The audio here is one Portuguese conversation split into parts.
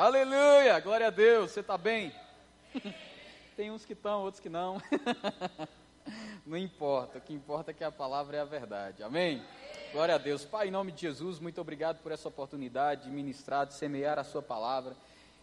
Aleluia, glória a Deus, você está bem? Tem uns que estão, outros que não. Não importa, o que importa é que a palavra é a verdade, amém? Glória a Deus. Pai, em nome de Jesus, muito obrigado por essa oportunidade de ministrar, de semear a Sua palavra.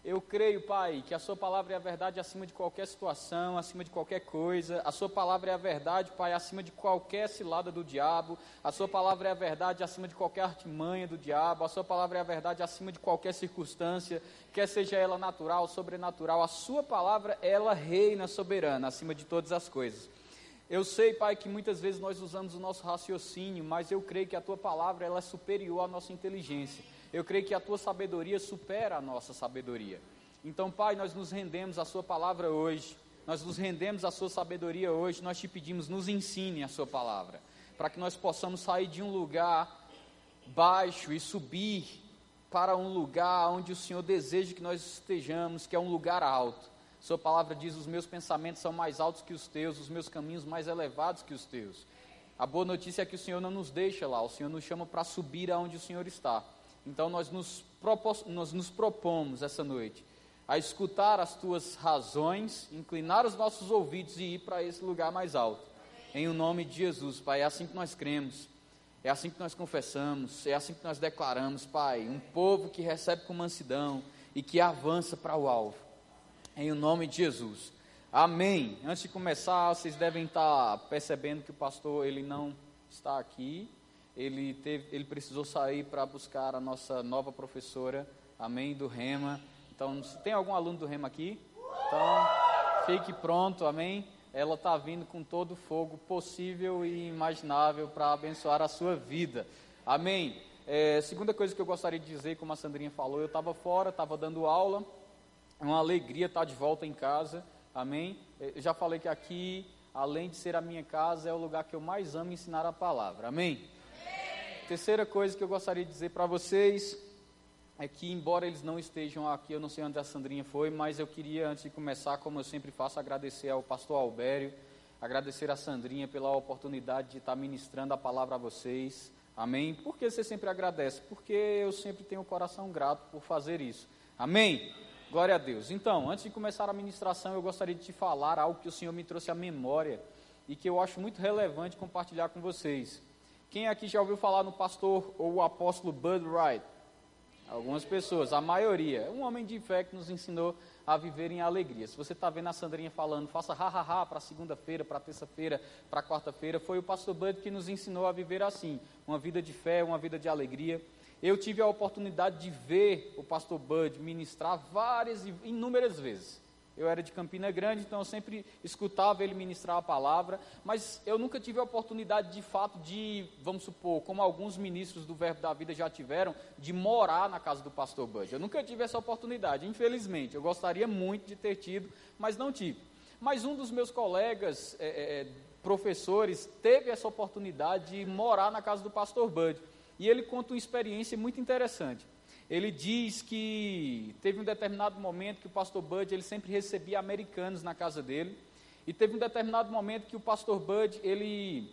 Eu creio, Pai, que a Sua palavra é a verdade acima de qualquer situação, acima de qualquer coisa. A Sua palavra é a verdade, Pai, acima de qualquer cilada do diabo. A Sua palavra é a verdade acima de qualquer artimanha do diabo. A Sua palavra é a verdade acima de qualquer circunstância, quer seja ela natural, sobrenatural. A Sua palavra, ela reina soberana acima de todas as coisas. Eu sei, Pai, que muitas vezes nós usamos o nosso raciocínio, mas eu creio que a Tua palavra ela é superior à nossa inteligência. Eu creio que a tua sabedoria supera a nossa sabedoria. Então, Pai, nós nos rendemos à Sua palavra hoje, nós nos rendemos à Sua sabedoria hoje, nós te pedimos, nos ensine a Sua palavra, para que nós possamos sair de um lugar baixo e subir para um lugar onde o Senhor deseja que nós estejamos, que é um lugar alto. Sua palavra diz: Os meus pensamentos são mais altos que os teus, os meus caminhos mais elevados que os teus. A boa notícia é que o Senhor não nos deixa lá, o Senhor nos chama para subir aonde o Senhor está. Então nós nos, propos, nós nos propomos essa noite a escutar as tuas razões, inclinar os nossos ouvidos e ir para esse lugar mais alto. Em o nome de Jesus, Pai, é assim que nós cremos, é assim que nós confessamos, é assim que nós declaramos, Pai, um povo que recebe com mansidão e que avança para o alvo. Em o nome de Jesus. Amém. Antes de começar, vocês devem estar percebendo que o pastor ele não está aqui ele, teve, ele precisou sair para buscar a nossa nova professora, amém, do Rema. Então, se tem algum aluno do Rema aqui, então fique pronto, amém. Ela está vindo com todo o fogo possível e imaginável para abençoar a sua vida, amém. É, segunda coisa que eu gostaria de dizer, como a Sandrinha falou, eu estava fora, estava dando aula, uma alegria estar de volta em casa, amém. É, eu já falei que aqui, além de ser a minha casa, é o lugar que eu mais amo ensinar a palavra, amém. Terceira coisa que eu gostaria de dizer para vocês é que, embora eles não estejam aqui, eu não sei onde a Sandrinha foi, mas eu queria, antes de começar, como eu sempre faço, agradecer ao pastor Albério, agradecer a Sandrinha pela oportunidade de estar ministrando a palavra a vocês. Amém? Por que você sempre agradece? Porque eu sempre tenho o coração grato por fazer isso. Amém? Glória a Deus. Então, antes de começar a ministração, eu gostaria de te falar algo que o Senhor me trouxe à memória e que eu acho muito relevante compartilhar com vocês. Quem aqui já ouviu falar no pastor ou o apóstolo Bud Wright? Algumas pessoas, a maioria. É um homem de fé que nos ensinou a viver em alegria. Se você está vendo a Sandrinha falando, faça ha-ha-ha para segunda-feira, para terça-feira, para quarta-feira, foi o pastor Bud que nos ensinou a viver assim, uma vida de fé, uma vida de alegria. Eu tive a oportunidade de ver o pastor Bud ministrar várias e inúmeras vezes. Eu era de Campina Grande, então eu sempre escutava ele ministrar a palavra, mas eu nunca tive a oportunidade de fato de, vamos supor, como alguns ministros do Verbo da Vida já tiveram, de morar na casa do pastor Bud. Eu nunca tive essa oportunidade, infelizmente. Eu gostaria muito de ter tido, mas não tive. Mas um dos meus colegas, é, é, é professores, teve essa oportunidade de morar na casa do pastor Bud. E ele conta uma experiência muito interessante ele diz que teve um determinado momento que o pastor Bud ele sempre recebia americanos na casa dele e teve um determinado momento que o pastor Bud ele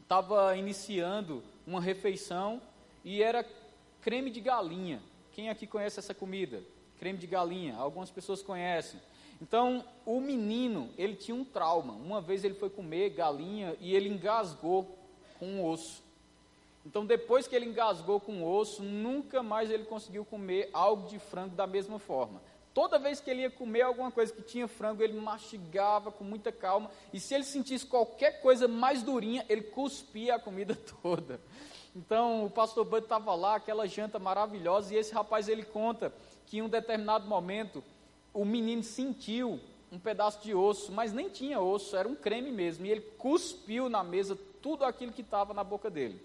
estava iniciando uma refeição e era creme de galinha. Quem aqui conhece essa comida? Creme de galinha. Algumas pessoas conhecem. Então, o menino, ele tinha um trauma. Uma vez ele foi comer galinha e ele engasgou com um osso. Então, depois que ele engasgou com o osso, nunca mais ele conseguiu comer algo de frango da mesma forma. Toda vez que ele ia comer alguma coisa que tinha frango, ele mastigava com muita calma. E se ele sentisse qualquer coisa mais durinha, ele cuspia a comida toda. Então, o pastor Bud estava lá, aquela janta maravilhosa, e esse rapaz ele conta que em um determinado momento o menino sentiu um pedaço de osso, mas nem tinha osso, era um creme mesmo, e ele cuspiu na mesa tudo aquilo que estava na boca dele.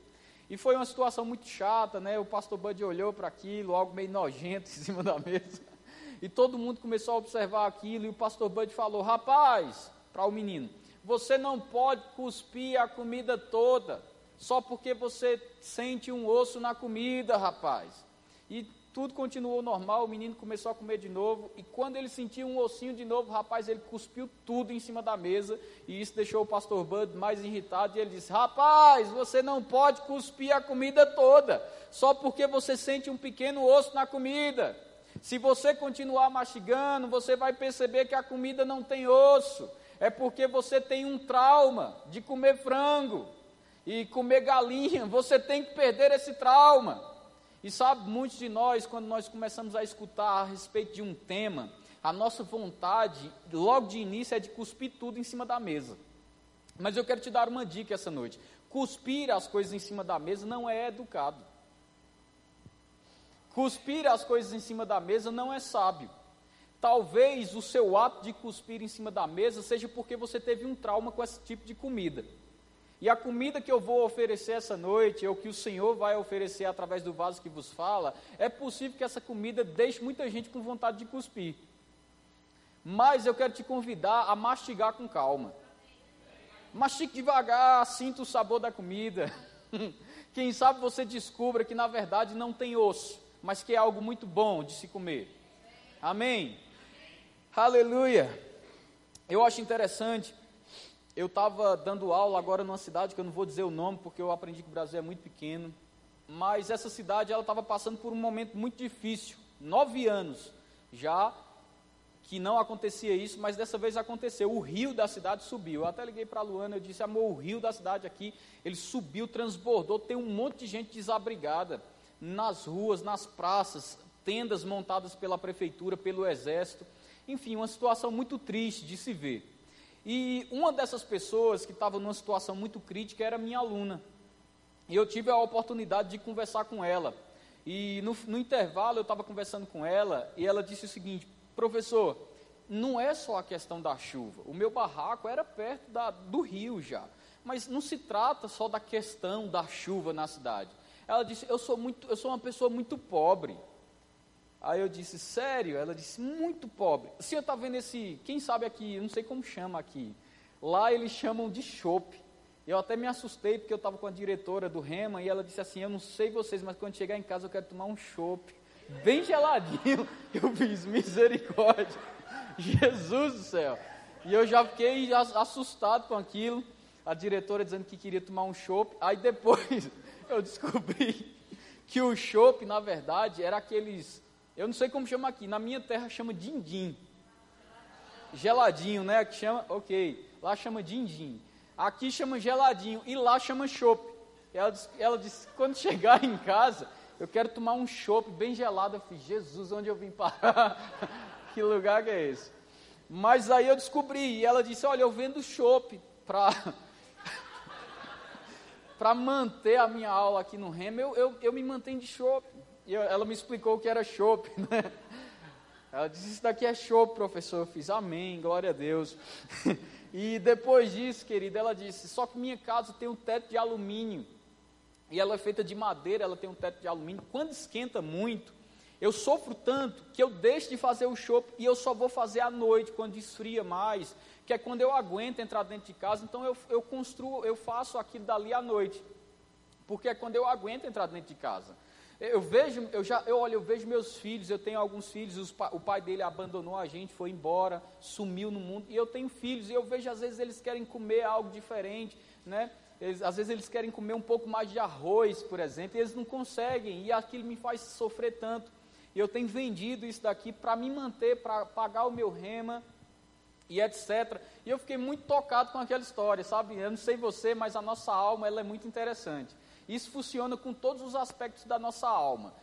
E foi uma situação muito chata, né? O pastor Bud olhou para aquilo, algo meio nojento em cima da mesa. E todo mundo começou a observar aquilo, e o pastor Bud falou: Rapaz, para o menino, você não pode cuspir a comida toda, só porque você sente um osso na comida, rapaz. E tudo continuou normal, o menino começou a comer de novo, e quando ele sentiu um ossinho de novo, rapaz, ele cuspiu tudo em cima da mesa, e isso deixou o pastor Bud mais irritado, e ele disse: Rapaz, você não pode cuspir a comida toda, só porque você sente um pequeno osso na comida. Se você continuar mastigando, você vai perceber que a comida não tem osso. É porque você tem um trauma de comer frango e comer galinha. Você tem que perder esse trauma. E sabe, muitos de nós, quando nós começamos a escutar a respeito de um tema, a nossa vontade, logo de início, é de cuspir tudo em cima da mesa. Mas eu quero te dar uma dica essa noite. Cuspir as coisas em cima da mesa não é educado. Cuspir as coisas em cima da mesa não é sábio. Talvez o seu ato de cuspir em cima da mesa seja porque você teve um trauma com esse tipo de comida. E a comida que eu vou oferecer essa noite, ou que o Senhor vai oferecer através do vaso que vos fala, é possível que essa comida deixe muita gente com vontade de cuspir. Mas eu quero te convidar a mastigar com calma. Mastique devagar, sinta o sabor da comida. Quem sabe você descubra que na verdade não tem osso, mas que é algo muito bom de se comer. Amém? Aleluia! Eu acho interessante eu estava dando aula agora numa cidade que eu não vou dizer o nome porque eu aprendi que o Brasil é muito pequeno, mas essa cidade ela estava passando por um momento muito difícil, nove anos já que não acontecia isso, mas dessa vez aconteceu. O rio da cidade subiu. Eu até liguei para a Luana, eu disse, amor, o rio da cidade aqui, ele subiu, transbordou, tem um monte de gente desabrigada nas ruas, nas praças, tendas montadas pela prefeitura, pelo exército. Enfim, uma situação muito triste de se ver. E uma dessas pessoas que estava numa situação muito crítica era minha aluna. E eu tive a oportunidade de conversar com ela. E no, no intervalo eu estava conversando com ela e ela disse o seguinte: professor, não é só a questão da chuva. O meu barraco era perto da, do rio já. Mas não se trata só da questão da chuva na cidade. Ela disse: eu sou, muito, eu sou uma pessoa muito pobre. Aí eu disse, sério? Ela disse, muito pobre. O senhor está vendo esse, quem sabe aqui, não sei como chama aqui. Lá eles chamam de chope. Eu até me assustei porque eu estava com a diretora do Rema e ela disse assim, eu não sei vocês, mas quando chegar em casa eu quero tomar um chope. Bem geladinho. Eu fiz misericórdia. Jesus do céu. E eu já fiquei assustado com aquilo. A diretora dizendo que queria tomar um chope. Aí depois eu descobri que o chope, na verdade, era aqueles eu não sei como chama aqui, na minha terra chama dindim. Geladinho, né? Que chama, ok. Lá chama dindim. Aqui chama geladinho e lá chama chopp. Ela disse, ela disse, quando chegar em casa, eu quero tomar um chopp bem gelado. Eu fiz, Jesus, onde eu vim parar? que lugar que é esse? Mas aí eu descobri, e ela disse, olha, eu vendo chopp para para manter a minha aula aqui no Remo, eu, eu, eu me mantenho de chopp. E eu, ela me explicou que era chopp, né? Ela disse, isso daqui é chopp, professor. Eu fiz, amém, glória a Deus. e depois disso, querida, ela disse, só que minha casa tem um teto de alumínio. E ela é feita de madeira, ela tem um teto de alumínio. Quando esquenta muito, eu sofro tanto que eu deixo de fazer o chopp e eu só vou fazer à noite, quando esfria mais, que é quando eu aguento entrar dentro de casa. Então eu, eu construo, eu faço aquilo dali à noite, porque é quando eu aguento entrar dentro de casa. Eu vejo, eu já, eu olho, eu vejo meus filhos, eu tenho alguns filhos, os, o pai dele abandonou a gente, foi embora, sumiu no mundo, e eu tenho filhos, e eu vejo às vezes eles querem comer algo diferente, né? Eles, às vezes eles querem comer um pouco mais de arroz, por exemplo, e eles não conseguem, e aquilo me faz sofrer tanto. E eu tenho vendido isso daqui para me manter, para pagar o meu rema, e etc. E eu fiquei muito tocado com aquela história, sabe? Eu não sei você, mas a nossa alma ela é muito interessante. Isso funciona com todos os aspectos da nossa alma.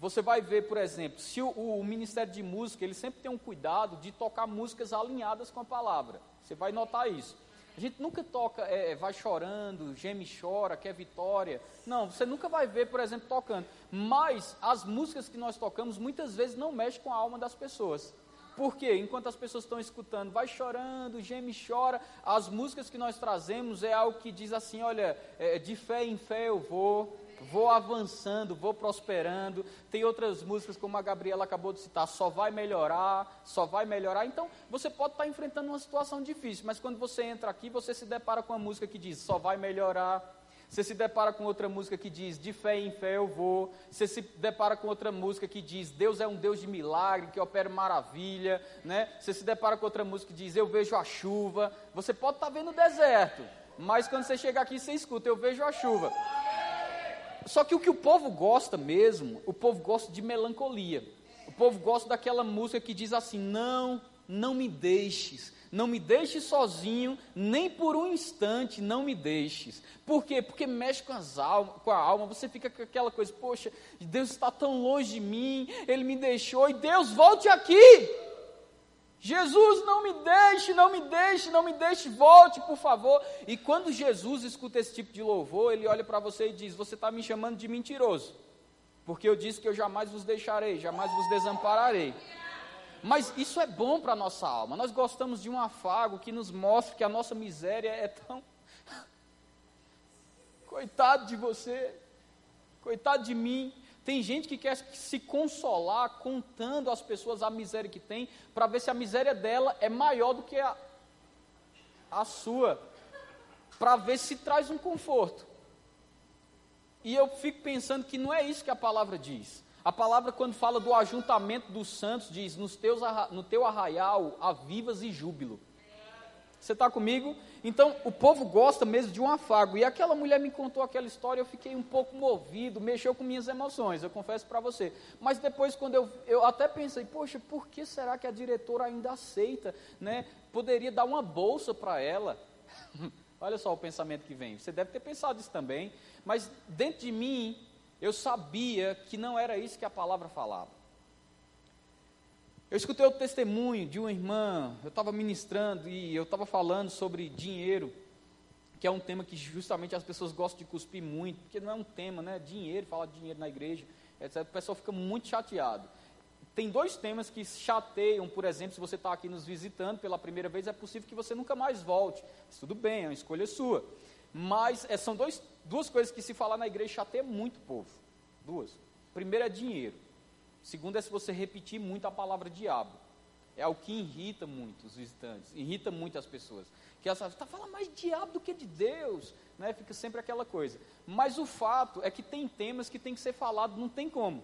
Você vai ver, por exemplo, se o, o, Ministério de Música, ele sempre tem um cuidado de tocar músicas alinhadas com a palavra. Você vai notar isso. A gente nunca toca, é, é vai chorando, geme chora, quer vitória. Não, você nunca vai ver, por exemplo, tocando. Mas as músicas que nós tocamos muitas vezes não mexem com a alma das pessoas. Porque enquanto as pessoas estão escutando, vai chorando, geme chora, as músicas que nós trazemos é algo que diz assim: olha, é, de fé em fé eu vou, vou avançando, vou prosperando. Tem outras músicas, como a Gabriela acabou de citar, só vai melhorar, só vai melhorar. Então, você pode estar enfrentando uma situação difícil, mas quando você entra aqui, você se depara com uma música que diz só vai melhorar, você se depara com outra música que diz de fé em fé eu vou. Você se depara com outra música que diz Deus é um Deus de milagre, que opera maravilha. Né? Você se depara com outra música que diz eu vejo a chuva. Você pode estar tá vendo o deserto, mas quando você chegar aqui você escuta eu vejo a chuva. Só que o que o povo gosta mesmo, o povo gosta de melancolia. O povo gosta daquela música que diz assim: Não, não me deixes, não me deixes sozinho, nem por um instante não me deixes. Por quê? Porque mexe com, as alma, com a alma, você fica com aquela coisa, poxa, Deus está tão longe de mim, Ele me deixou, e Deus volte aqui. Jesus, não me deixe, não me deixe, não me deixe, volte, por favor. E quando Jesus escuta esse tipo de louvor, ele olha para você e diz: Você está me chamando de mentiroso, porque eu disse que eu jamais vos deixarei, jamais vos desampararei. Mas isso é bom para a nossa alma. Nós gostamos de um afago que nos mostre que a nossa miséria é tão. Coitado de você, coitado de mim. Tem gente que quer se consolar contando às pessoas a miséria que tem, para ver se a miséria dela é maior do que a, a sua, para ver se traz um conforto. E eu fico pensando que não é isso que a palavra diz. A palavra, quando fala do ajuntamento dos santos, diz: Nos teus, no teu arraial há vivas e júbilo. Você está comigo? Então, o povo gosta mesmo de um afago. E aquela mulher me contou aquela história, eu fiquei um pouco movido, mexeu com minhas emoções, eu confesso para você. Mas depois, quando eu, eu até pensei, poxa, por que será que a diretora ainda aceita? Né? Poderia dar uma bolsa para ela. Olha só o pensamento que vem. Você deve ter pensado isso também. Mas dentro de mim, eu sabia que não era isso que a palavra falava. Eu escutei o testemunho de uma irmã, eu estava ministrando e eu estava falando sobre dinheiro, que é um tema que justamente as pessoas gostam de cuspir muito, porque não é um tema, né? Dinheiro, falar de dinheiro na igreja, etc. O pessoal fica muito chateado. Tem dois temas que chateiam, por exemplo, se você está aqui nos visitando pela primeira vez, é possível que você nunca mais volte. Mas tudo bem, é uma escolha sua. Mas é, são dois, duas coisas que se falar na igreja chateia muito povo. Duas. Primeiro é dinheiro. Segundo é se você repetir muito a palavra diabo. É o que irrita muito os visitantes, irrita muito as pessoas. Que elas falam, está falando mais de diabo do que de Deus. Né? Fica sempre aquela coisa. Mas o fato é que tem temas que tem que ser falado, não tem como.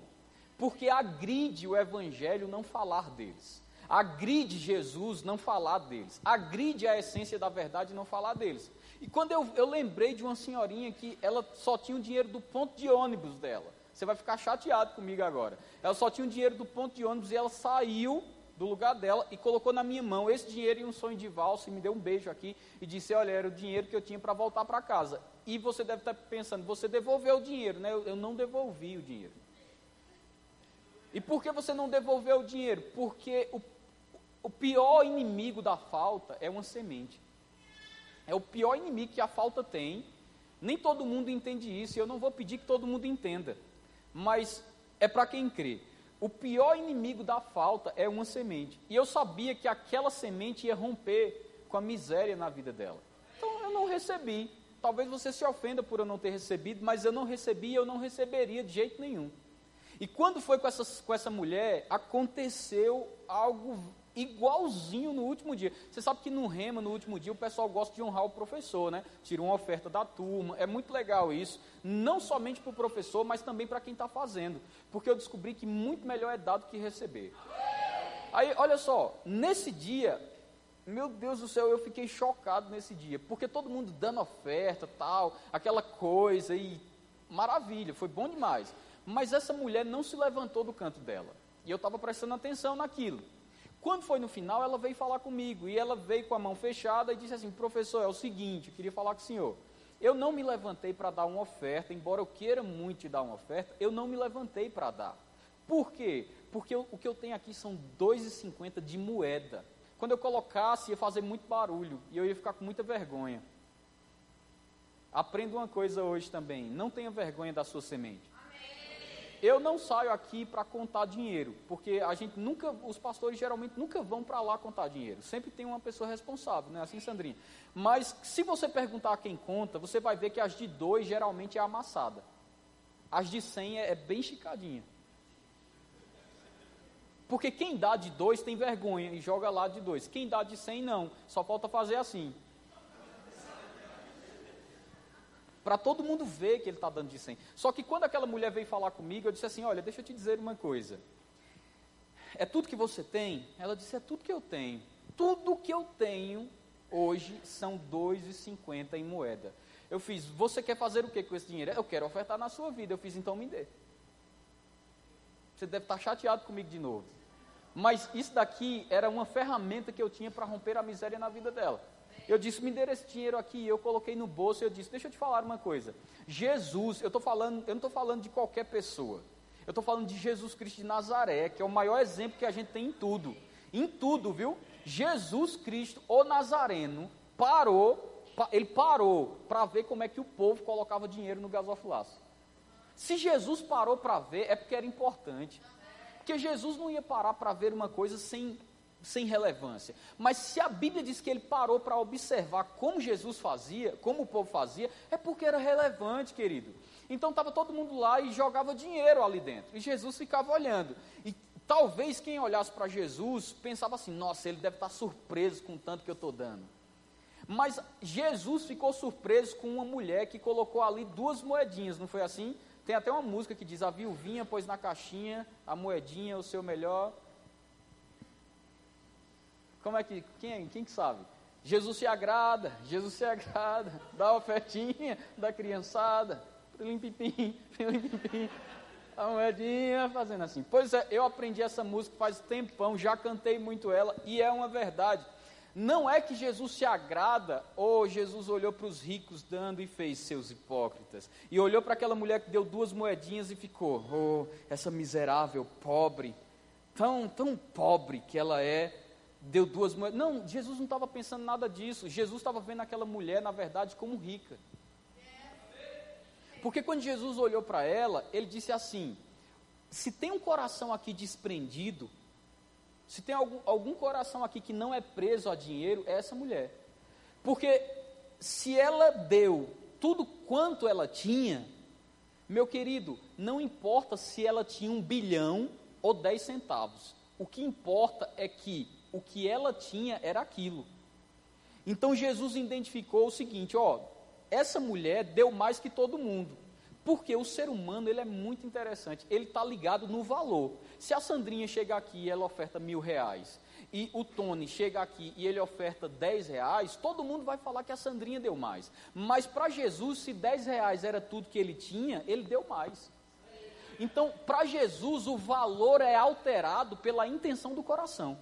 Porque agride o evangelho não falar deles. Agride Jesus não falar deles. Agride a essência da verdade não falar deles. E quando eu, eu lembrei de uma senhorinha que ela só tinha o dinheiro do ponto de ônibus dela. Você vai ficar chateado comigo agora. Ela só tinha o dinheiro do ponto de ônibus e ela saiu do lugar dela e colocou na minha mão esse dinheiro e um sonho de valsa e me deu um beijo aqui e disse: Olha, era o dinheiro que eu tinha para voltar para casa. E você deve estar pensando: Você devolveu o dinheiro, né? Eu, eu não devolvi o dinheiro. E por que você não devolveu o dinheiro? Porque o, o pior inimigo da falta é uma semente. É o pior inimigo que a falta tem. Nem todo mundo entende isso e eu não vou pedir que todo mundo entenda mas é para quem crê. O pior inimigo da falta é uma semente. E eu sabia que aquela semente ia romper com a miséria na vida dela. Então eu não recebi. Talvez você se ofenda por eu não ter recebido, mas eu não recebi e eu não receberia de jeito nenhum. E quando foi com, essas, com essa mulher, aconteceu algo igualzinho no último dia. Você sabe que no Rema, no último dia, o pessoal gosta de honrar o professor, né? Tira uma oferta da turma. É muito legal isso. Não somente para o professor, mas também para quem está fazendo. Porque eu descobri que muito melhor é dado que receber. Aí, olha só, nesse dia, meu Deus do céu, eu fiquei chocado nesse dia. Porque todo mundo dando oferta, tal, aquela coisa e maravilha, foi bom demais. Mas essa mulher não se levantou do canto dela. E eu estava prestando atenção naquilo. Quando foi no final, ela veio falar comigo e ela veio com a mão fechada e disse assim: professor, é o seguinte, eu queria falar com o senhor. Eu não me levantei para dar uma oferta, embora eu queira muito te dar uma oferta, eu não me levantei para dar. Por quê? Porque eu, o que eu tenho aqui são 2,50 de moeda. Quando eu colocasse, ia fazer muito barulho e eu ia ficar com muita vergonha. Aprenda uma coisa hoje também: não tenha vergonha da sua semente. Eu não saio aqui para contar dinheiro, porque a gente nunca, os pastores geralmente nunca vão para lá contar dinheiro. Sempre tem uma pessoa responsável, não é assim, Sandrinha? Mas se você perguntar a quem conta, você vai ver que as de dois geralmente é amassada. As de cem é, é bem chicadinha. Porque quem dá de dois tem vergonha e joga lá de dois. Quem dá de cem não. Só falta fazer assim. Para todo mundo ver que ele está dando de 100. Só que quando aquela mulher veio falar comigo, eu disse assim: Olha, deixa eu te dizer uma coisa. É tudo que você tem? Ela disse: É tudo que eu tenho. Tudo que eu tenho hoje são 2,50 em moeda. Eu fiz: Você quer fazer o que com esse dinheiro? Eu quero ofertar na sua vida. Eu fiz: Então me dê. Você deve estar chateado comigo de novo. Mas isso daqui era uma ferramenta que eu tinha para romper a miséria na vida dela. Eu disse, me dê esse dinheiro aqui, eu coloquei no bolso, eu disse, deixa eu te falar uma coisa. Jesus, eu tô falando, eu não estou falando de qualquer pessoa. Eu estou falando de Jesus Cristo de Nazaré, que é o maior exemplo que a gente tem em tudo. Em tudo, viu? Jesus Cristo, o Nazareno, parou, ele parou para ver como é que o povo colocava dinheiro no gasofilaço. Se Jesus parou para ver, é porque era importante. Porque Jesus não ia parar para ver uma coisa sem, sem relevância. Mas se a Bíblia diz que ele parou para observar como Jesus fazia, como o povo fazia, é porque era relevante, querido. Então estava todo mundo lá e jogava dinheiro ali dentro. E Jesus ficava olhando. E talvez quem olhasse para Jesus pensava assim: nossa, ele deve estar surpreso com o tanto que eu estou dando. Mas Jesus ficou surpreso com uma mulher que colocou ali duas moedinhas, não foi assim? Tem até uma música que diz: A viuvinha pôs na caixinha a moedinha, o seu melhor. Como é que. Quem, quem que sabe? Jesus se agrada, Jesus se agrada, dá a ofertinha da criançada, pilim-pipim, pilim-pipim, a moedinha fazendo assim. Pois é, eu aprendi essa música faz tempão, já cantei muito ela, e é uma verdade. Não é que Jesus se agrada, ou Jesus olhou para os ricos dando e fez seus hipócritas, e olhou para aquela mulher que deu duas moedinhas e ficou, oh, essa miserável, pobre, tão, tão pobre que ela é, deu duas moedas. Não, Jesus não estava pensando nada disso, Jesus estava vendo aquela mulher, na verdade, como rica. Porque quando Jesus olhou para ela, ele disse assim: se tem um coração aqui desprendido, se tem algum, algum coração aqui que não é preso a dinheiro, é essa mulher. Porque se ela deu tudo quanto ela tinha, meu querido, não importa se ela tinha um bilhão ou dez centavos. O que importa é que o que ela tinha era aquilo. Então Jesus identificou o seguinte: ó, essa mulher deu mais que todo mundo. Porque o ser humano ele é muito interessante, ele está ligado no valor. Se a Sandrinha chega aqui e ela oferta mil reais, e o Tony chega aqui e ele oferta dez reais, todo mundo vai falar que a Sandrinha deu mais. Mas para Jesus, se dez reais era tudo que ele tinha, ele deu mais. Então, para Jesus, o valor é alterado pela intenção do coração.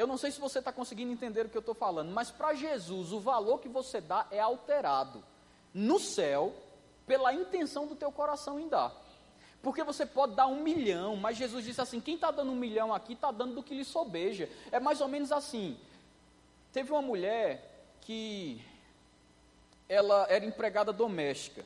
Eu não sei se você está conseguindo entender o que eu estou falando, mas para Jesus, o valor que você dá é alterado no céu pela intenção do teu coração em dar. Porque você pode dar um milhão, mas Jesus disse assim: quem está dando um milhão aqui está dando do que lhe sobeja. É mais ou menos assim. Teve uma mulher que ela era empregada doméstica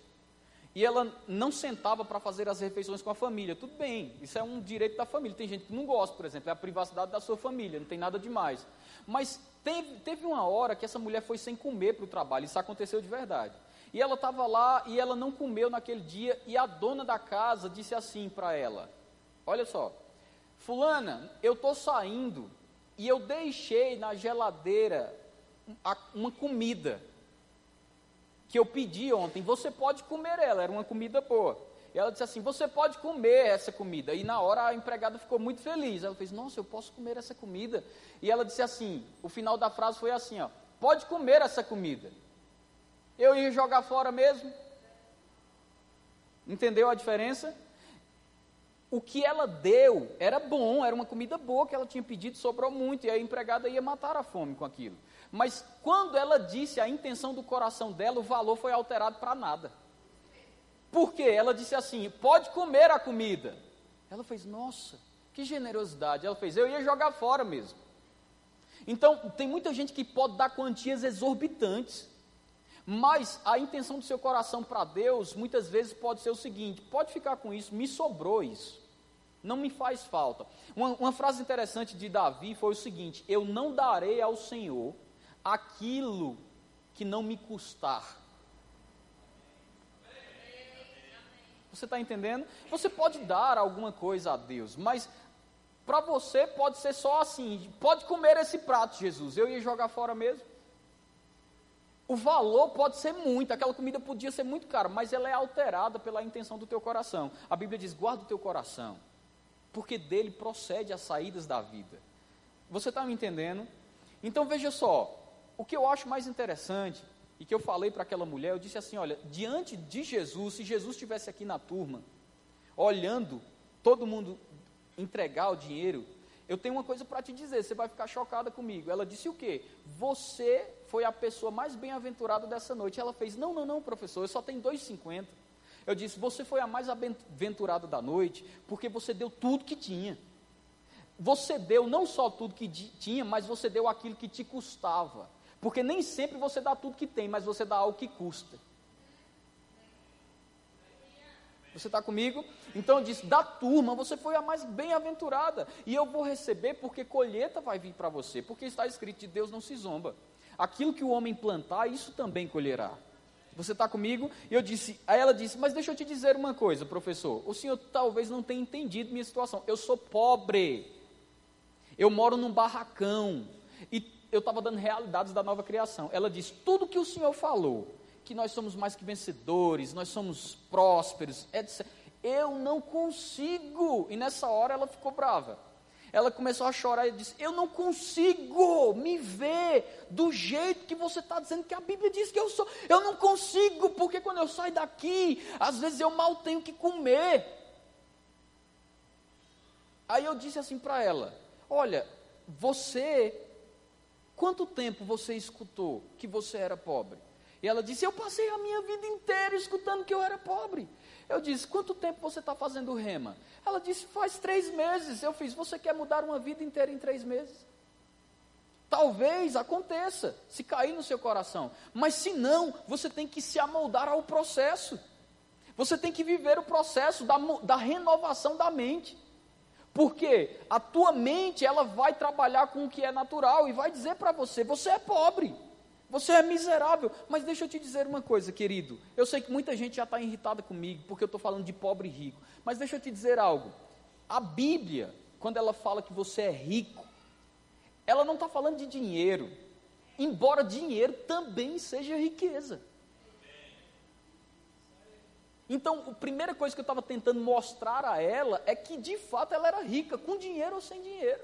e ela não sentava para fazer as refeições com a família. Tudo bem, isso é um direito da família. Tem gente que não gosta, por exemplo, é a privacidade da sua família, não tem nada demais. Mas teve, teve uma hora que essa mulher foi sem comer para o trabalho, isso aconteceu de verdade. E ela estava lá e ela não comeu naquele dia, e a dona da casa disse assim para ela: Olha só, Fulana, eu estou saindo e eu deixei na geladeira uma comida que eu pedi ontem. Você pode comer ela, era uma comida boa. E ela disse assim: Você pode comer essa comida. E na hora a empregada ficou muito feliz. Ela fez: Nossa, eu posso comer essa comida. E ela disse assim: O final da frase foi assim: ó, Pode comer essa comida. Eu ia jogar fora mesmo. Entendeu a diferença? O que ela deu era bom, era uma comida boa que ela tinha pedido, sobrou muito, e a empregada ia matar a fome com aquilo. Mas quando ela disse a intenção do coração dela, o valor foi alterado para nada. Por quê? Ela disse assim: pode comer a comida. Ela fez, nossa, que generosidade. Ela fez, eu ia jogar fora mesmo. Então, tem muita gente que pode dar quantias exorbitantes. Mas a intenção do seu coração para Deus muitas vezes pode ser o seguinte: pode ficar com isso, me sobrou isso, não me faz falta. Uma, uma frase interessante de Davi foi o seguinte: Eu não darei ao Senhor aquilo que não me custar. Você está entendendo? Você pode dar alguma coisa a Deus, mas para você pode ser só assim: pode comer esse prato, Jesus, eu ia jogar fora mesmo. O valor pode ser muito, aquela comida podia ser muito cara, mas ela é alterada pela intenção do teu coração. A Bíblia diz: guarda o teu coração, porque dele procede as saídas da vida. Você está me entendendo? Então veja só, o que eu acho mais interessante, e que eu falei para aquela mulher, eu disse assim: olha, diante de Jesus, se Jesus estivesse aqui na turma, olhando todo mundo entregar o dinheiro, eu tenho uma coisa para te dizer, você vai ficar chocada comigo. Ela disse o quê? Você foi a pessoa mais bem-aventurada dessa noite. Ela fez: Não, não, não, professor, eu só tenho 2,50. Eu disse: Você foi a mais aventurada da noite, porque você deu tudo que tinha. Você deu não só tudo que tinha, mas você deu aquilo que te custava. Porque nem sempre você dá tudo que tem, mas você dá algo que custa. Você está comigo? Então eu disse: da turma, você foi a mais bem-aventurada. E eu vou receber porque colheita vai vir para você. Porque está escrito: de Deus não se zomba. Aquilo que o homem plantar, isso também colherá. Você está comigo? E eu disse, aí ela disse, mas deixa eu te dizer uma coisa, professor. O senhor talvez não tenha entendido minha situação. Eu sou pobre. Eu moro num barracão. E eu estava dando realidades da nova criação. Ela disse, tudo que o senhor falou, que nós somos mais que vencedores, nós somos prósperos, etc. Eu não consigo. E nessa hora ela ficou brava ela começou a chorar e disse: Eu não consigo me ver do jeito que você está dizendo que a Bíblia diz que eu sou. Eu não consigo, porque quando eu saio daqui, às vezes eu mal tenho que comer. Aí eu disse assim para ela: Olha, você, quanto tempo você escutou que você era pobre? E ela disse: Eu passei a minha vida inteira escutando que eu era pobre. Eu disse: Quanto tempo você está fazendo rema? Ela disse: Faz três meses. Eu fiz: Você quer mudar uma vida inteira em três meses? Talvez aconteça, se cair no seu coração. Mas se não, você tem que se amoldar ao processo. Você tem que viver o processo da, da renovação da mente. Porque a tua mente, ela vai trabalhar com o que é natural e vai dizer para você: você é pobre. Você é miserável. Mas deixa eu te dizer uma coisa, querido. Eu sei que muita gente já está irritada comigo, porque eu estou falando de pobre e rico. Mas deixa eu te dizer algo. A Bíblia, quando ela fala que você é rico, ela não está falando de dinheiro. Embora dinheiro também seja riqueza. Então, a primeira coisa que eu estava tentando mostrar a ela é que de fato ela era rica, com dinheiro ou sem dinheiro.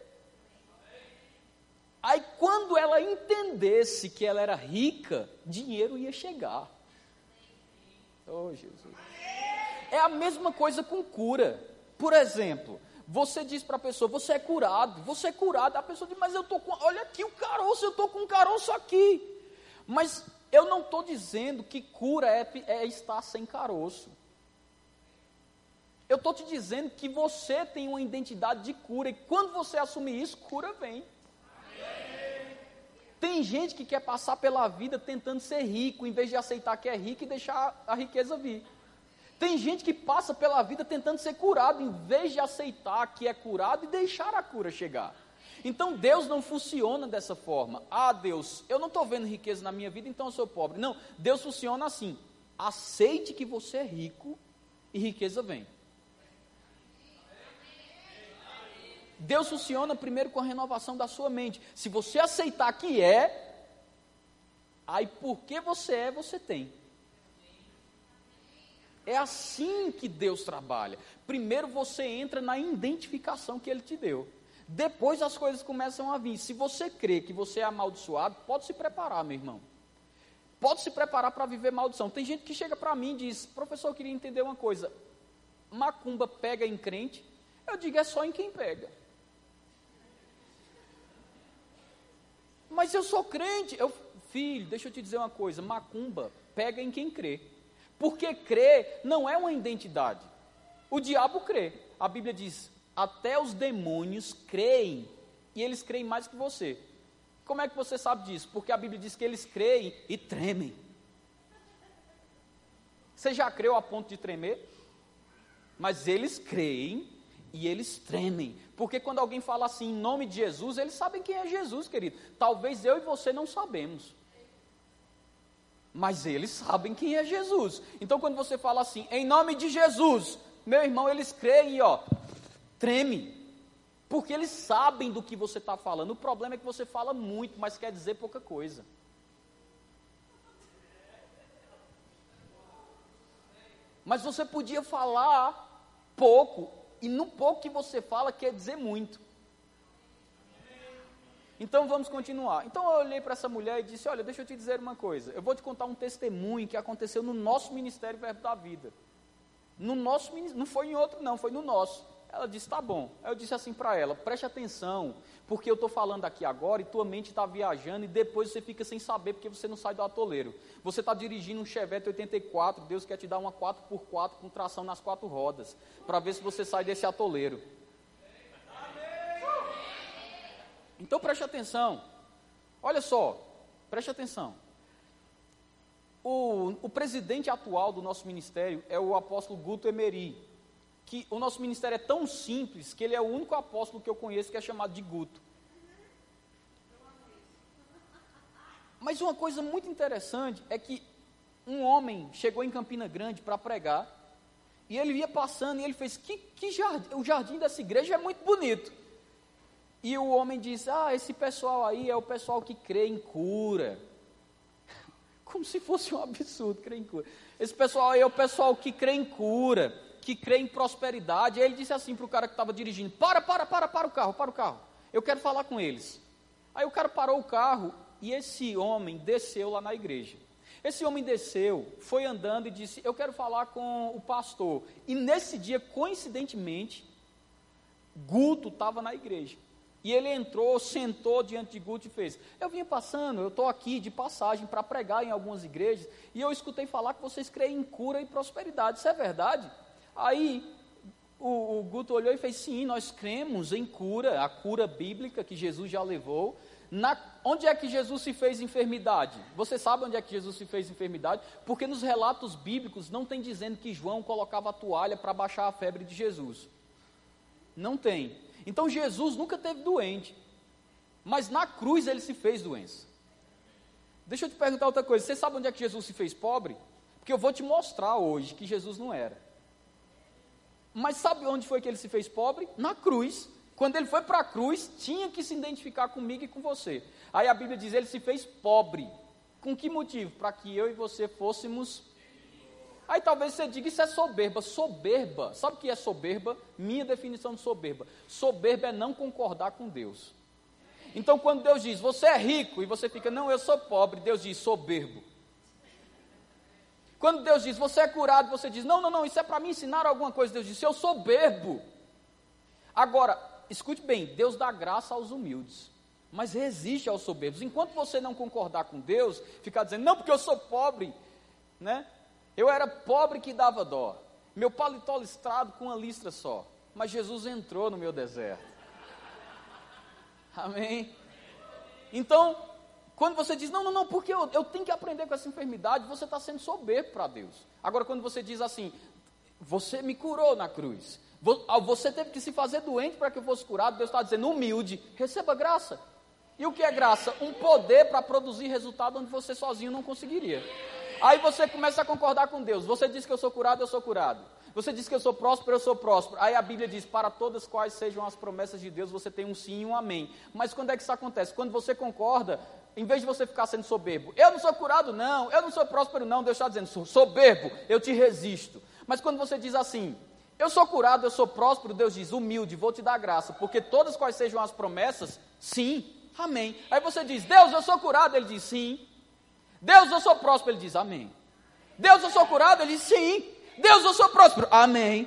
Aí, quando ela entendesse que ela era rica, dinheiro ia chegar. Oh, Jesus. É a mesma coisa com cura. Por exemplo, você diz para a pessoa, você é curado, você é curado. A pessoa diz, mas eu estou com, olha aqui o caroço, eu estou com um caroço aqui. Mas eu não estou dizendo que cura é, é estar sem caroço. Eu estou te dizendo que você tem uma identidade de cura, e quando você assumir isso, cura vem. Tem gente que quer passar pela vida tentando ser rico, em vez de aceitar que é rico e deixar a riqueza vir. Tem gente que passa pela vida tentando ser curado, em vez de aceitar que é curado e deixar a cura chegar. Então Deus não funciona dessa forma. Ah, Deus, eu não estou vendo riqueza na minha vida, então eu sou pobre. Não, Deus funciona assim. Aceite que você é rico e riqueza vem. Deus funciona primeiro com a renovação da sua mente. Se você aceitar que é, aí porque você é, você tem. É assim que Deus trabalha. Primeiro você entra na identificação que Ele te deu. Depois as coisas começam a vir. Se você crê que você é amaldiçoado, pode se preparar, meu irmão. Pode se preparar para viver maldição. Tem gente que chega para mim e diz: professor, eu queria entender uma coisa. Macumba pega em crente? Eu digo: é só em quem pega. Mas eu sou crente. Eu, filho, deixa eu te dizer uma coisa: macumba pega em quem crê. Porque crer não é uma identidade. O diabo crê. A Bíblia diz: até os demônios creem. E eles creem mais que você. Como é que você sabe disso? Porque a Bíblia diz que eles creem e tremem. Você já creu a ponto de tremer? Mas eles creem e eles tremem. Porque quando alguém fala assim em nome de Jesus, eles sabem quem é Jesus, querido. Talvez eu e você não sabemos. Mas eles sabem quem é Jesus. Então quando você fala assim, em nome de Jesus, meu irmão, eles creem e ó, treme. Porque eles sabem do que você está falando. O problema é que você fala muito, mas quer dizer pouca coisa. Mas você podia falar pouco e no pouco que você fala quer dizer muito. Então vamos continuar. Então eu olhei para essa mulher e disse: Olha, deixa eu te dizer uma coisa. Eu vou te contar um testemunho que aconteceu no nosso ministério Verbo da Vida. No nosso não foi em outro, não, foi no nosso. Ela disse: Tá bom. Eu disse assim para ela: Preste atenção, porque eu estou falando aqui agora e tua mente está viajando e depois você fica sem saber porque você não sai do atoleiro. Você está dirigindo um Chevette 84, Deus quer te dar uma 4x4 com tração nas quatro rodas, para ver se você sai desse atoleiro. Então preste atenção. Olha só, preste atenção. O, o presidente atual do nosso ministério é o apóstolo Guto Emery, que o nosso ministério é tão simples que ele é o único apóstolo que eu conheço que é chamado de Guto. Mas uma coisa muito interessante é que um homem chegou em Campina Grande para pregar, e ele ia passando e ele fez: que, que jardim, o jardim dessa igreja é muito bonito. E o homem disse: Ah, esse pessoal aí é o pessoal que crê em cura. Como se fosse um absurdo crer em cura. Esse pessoal aí é o pessoal que crê em cura, que crê em prosperidade. E ele disse assim para o cara que estava dirigindo: Para, para, para, para o carro, para o carro. Eu quero falar com eles. Aí o cara parou o carro e esse homem desceu lá na igreja. Esse homem desceu, foi andando e disse: Eu quero falar com o pastor. E nesse dia, coincidentemente, Guto estava na igreja. E ele entrou, sentou diante de Guto e fez: Eu vinha passando, eu estou aqui de passagem para pregar em algumas igrejas, e eu escutei falar que vocês creem em cura e prosperidade. Isso é verdade? Aí o, o Guto olhou e fez: Sim, nós cremos em cura, a cura bíblica que Jesus já levou. Na, onde é que Jesus se fez enfermidade? Você sabe onde é que Jesus se fez enfermidade? Porque nos relatos bíblicos não tem dizendo que João colocava a toalha para baixar a febre de Jesus. Não tem. Então Jesus nunca teve doente, mas na cruz ele se fez doença. Deixa eu te perguntar outra coisa: você sabe onde é que Jesus se fez pobre? Porque eu vou te mostrar hoje que Jesus não era. Mas sabe onde foi que ele se fez pobre? Na cruz. Quando ele foi para a cruz, tinha que se identificar comigo e com você. Aí a Bíblia diz: ele se fez pobre. Com que motivo? Para que eu e você fôssemos Aí talvez você diga, isso é soberba. Soberba, sabe o que é soberba? Minha definição de soberba. Soberba é não concordar com Deus. Então quando Deus diz, você é rico, e você fica, não, eu sou pobre, Deus diz, soberbo. Quando Deus diz, você é curado, você diz, não, não, não, isso é para me ensinar alguma coisa. Deus diz, eu sou soberbo. Agora, escute bem, Deus dá graça aos humildes, mas resiste aos soberbos. Enquanto você não concordar com Deus, ficar dizendo, não, porque eu sou pobre, né? Eu era pobre que dava dó. Meu paletó listrado com uma listra só. Mas Jesus entrou no meu deserto. Amém? Então, quando você diz, não, não, não, porque eu, eu tenho que aprender com essa enfermidade, você está sendo soberbo para Deus. Agora, quando você diz assim, você me curou na cruz, ah, você teve que se fazer doente para que eu fosse curado, Deus está dizendo, humilde, receba graça. E o que é graça? Um poder para produzir resultado onde você sozinho não conseguiria. Aí você começa a concordar com Deus. Você diz que eu sou curado, eu sou curado. Você diz que eu sou próspero, eu sou próspero. Aí a Bíblia diz: para todas quais sejam as promessas de Deus, você tem um sim e um amém. Mas quando é que isso acontece? Quando você concorda, em vez de você ficar sendo soberbo, eu não sou curado, não, eu não sou próspero, não. Deus está dizendo: sou soberbo, eu te resisto. Mas quando você diz assim, eu sou curado, eu sou próspero, Deus diz: humilde, vou te dar graça, porque todas quais sejam as promessas, sim, amém. Aí você diz: Deus, eu sou curado, ele diz: sim, Deus, eu sou próspero. Ele diz, Amém. Deus, eu sou curado. Ele diz, Sim. Deus, eu sou próspero. Amém.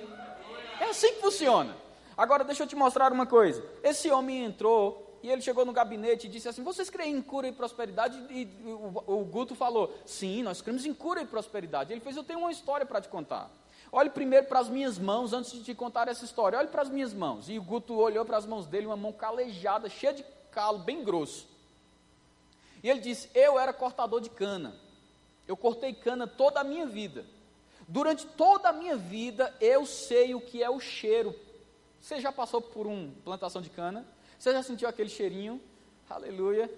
É assim que funciona. Agora, deixa eu te mostrar uma coisa. Esse homem entrou e ele chegou no gabinete e disse assim: Vocês creem em cura e prosperidade? E o, o Guto falou: Sim, nós cremos em cura e prosperidade. Ele fez: Eu tenho uma história para te contar. Olhe primeiro para as minhas mãos antes de te contar essa história. Olhe para as minhas mãos. E o Guto olhou para as mãos dele, uma mão calejada, cheia de calo, bem grosso. E ele disse: Eu era cortador de cana. Eu cortei cana toda a minha vida. Durante toda a minha vida, eu sei o que é o cheiro. Você já passou por uma plantação de cana? Você já sentiu aquele cheirinho? Aleluia.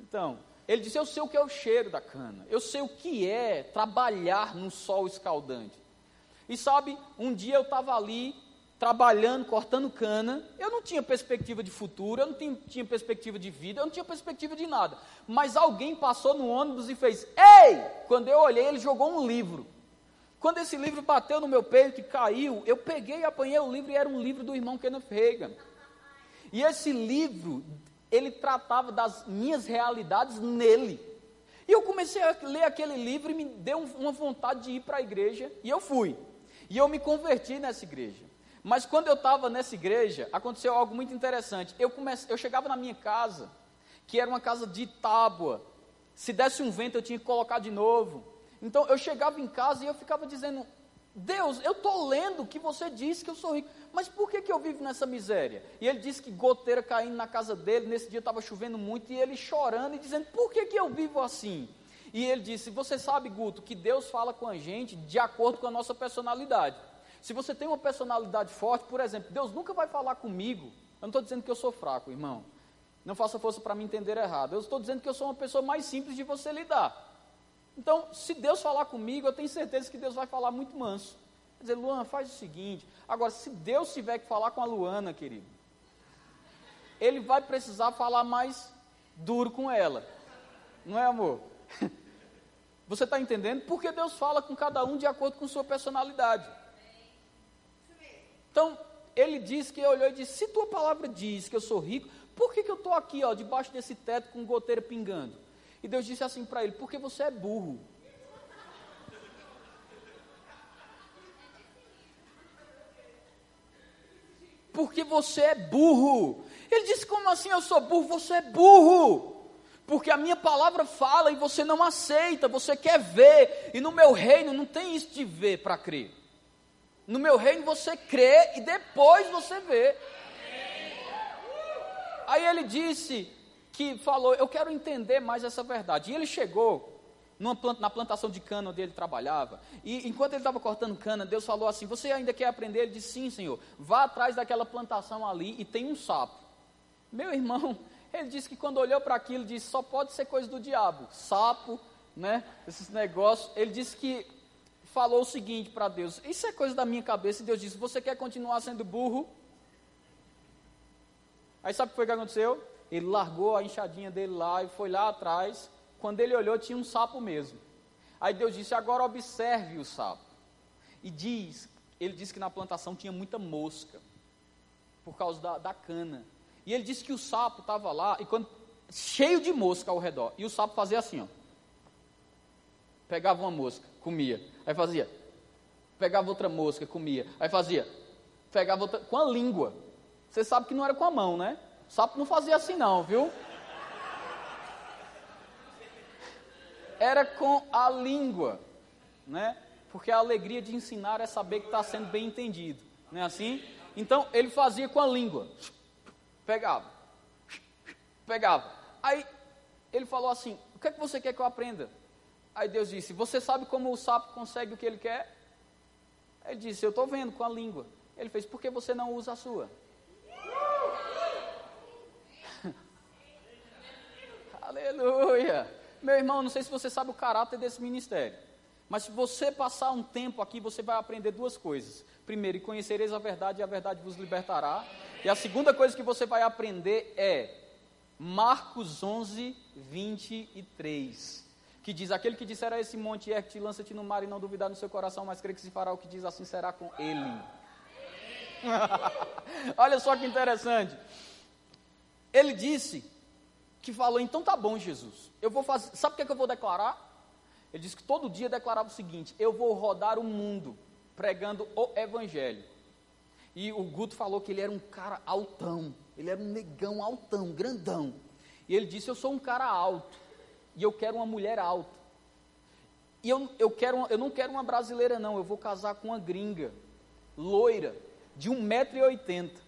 Então, ele disse: Eu sei o que é o cheiro da cana. Eu sei o que é trabalhar no sol escaldante. E sabe, um dia eu estava ali trabalhando, cortando cana, eu não tinha perspectiva de futuro, eu não tinha, tinha, perspectiva de vida, eu não tinha perspectiva de nada. Mas alguém passou no ônibus e fez: Ei! Quando eu olhei, ele jogou um livro. Quando esse livro bateu no meu peito e caiu, eu peguei e apanhei o livro e era um livro do irmão Kenneth Reagan. E esse livro, ele tratava das minhas realidades nele. E eu comecei a ler aquele livro e me deu uma vontade de ir para a igreja, e eu fui. E eu me converti nessa igreja. Mas quando eu estava nessa igreja, aconteceu algo muito interessante. Eu, comece, eu chegava na minha casa, que era uma casa de tábua. Se desse um vento, eu tinha que colocar de novo. Então eu chegava em casa e eu ficava dizendo: Deus, eu estou lendo que você disse que eu sou rico, mas por que, que eu vivo nessa miséria? E ele disse que goteira caindo na casa dele, nesse dia estava chovendo muito, e ele chorando e dizendo: Por que, que eu vivo assim? E ele disse: Você sabe, Guto, que Deus fala com a gente de acordo com a nossa personalidade. Se você tem uma personalidade forte, por exemplo, Deus nunca vai falar comigo. Eu não estou dizendo que eu sou fraco, irmão. Não faça força para me entender errado. Eu estou dizendo que eu sou uma pessoa mais simples de você lidar. Então, se Deus falar comigo, eu tenho certeza que Deus vai falar muito manso. Dizer, Luana, faz o seguinte. Agora, se Deus tiver que falar com a Luana, querido, ele vai precisar falar mais duro com ela. Não é, amor? Você está entendendo? Porque Deus fala com cada um de acordo com sua personalidade. Então, ele disse que olhou e disse: Se tua palavra diz que eu sou rico, por que, que eu estou aqui, ó, debaixo desse teto com goteira pingando? E Deus disse assim para ele: Porque você é burro. Porque você é burro. Ele disse: Como assim eu sou burro? Você é burro. Porque a minha palavra fala e você não aceita, você quer ver. E no meu reino não tem isso de ver para crer. No meu reino você crê e depois você vê. Aí ele disse: que falou: Eu quero entender mais essa verdade. E ele chegou Planta, na plantação de cana onde ele trabalhava. E enquanto ele estava cortando cana, Deus falou assim: Você ainda quer aprender? Ele disse: Sim, Senhor. Vá atrás daquela plantação ali e tem um sapo. Meu irmão, ele disse que quando olhou para aquilo, disse: Só pode ser coisa do diabo. Sapo, né? Esses negócios. Ele disse que falou o seguinte para Deus: Isso é coisa da minha cabeça. E Deus disse: Você quer continuar sendo burro? Aí sabe o que foi que aconteceu? Ele largou a enxadinha dele lá e foi lá atrás. Quando ele olhou, tinha um sapo mesmo. Aí Deus disse: Agora observe o sapo. E diz, ele disse que na plantação tinha muita mosca, por causa da, da cana. E ele disse que o sapo estava lá, e quando, cheio de mosca ao redor. E o sapo fazia assim: ó. Pegava uma mosca, comia. Aí fazia. Pegava outra mosca, comia. Aí fazia. Pegava outra. Com a língua. Você sabe que não era com a mão, né? O sapo não fazia assim não, viu? Era com a língua, né? Porque a alegria de ensinar é saber que está sendo bem entendido, não é assim? Então ele fazia com a língua, pegava, pegava. Aí ele falou assim: O que é que você quer que eu aprenda? Aí Deus disse: Você sabe como o sapo consegue o que ele quer? Ele disse: Eu estou vendo com a língua. Ele fez: Por que você não usa a sua? Aleluia! Meu irmão, não sei se você sabe o caráter desse ministério, mas se você passar um tempo aqui, você vai aprender duas coisas. Primeiro, conhecereis a verdade e a verdade vos libertará. E a segunda coisa que você vai aprender é Marcos 11, 23, que diz: Aquele que disser a esse monte, ergue-te, lança-te no mar e não duvidar no seu coração, mas crê que se fará o que diz, assim será com ele. Olha só que interessante. Ele disse que falou: então tá bom, Jesus, eu vou fazer. Sabe o que, é que eu vou declarar? Ele disse que todo dia declarava o seguinte: eu vou rodar o mundo pregando o evangelho. E o Guto falou que ele era um cara altão, ele era um negão altão, grandão. E ele disse: Eu sou um cara alto, e eu quero uma mulher alta. E eu, eu, quero, eu não quero uma brasileira, não, eu vou casar com uma gringa, loira, de 1,80m.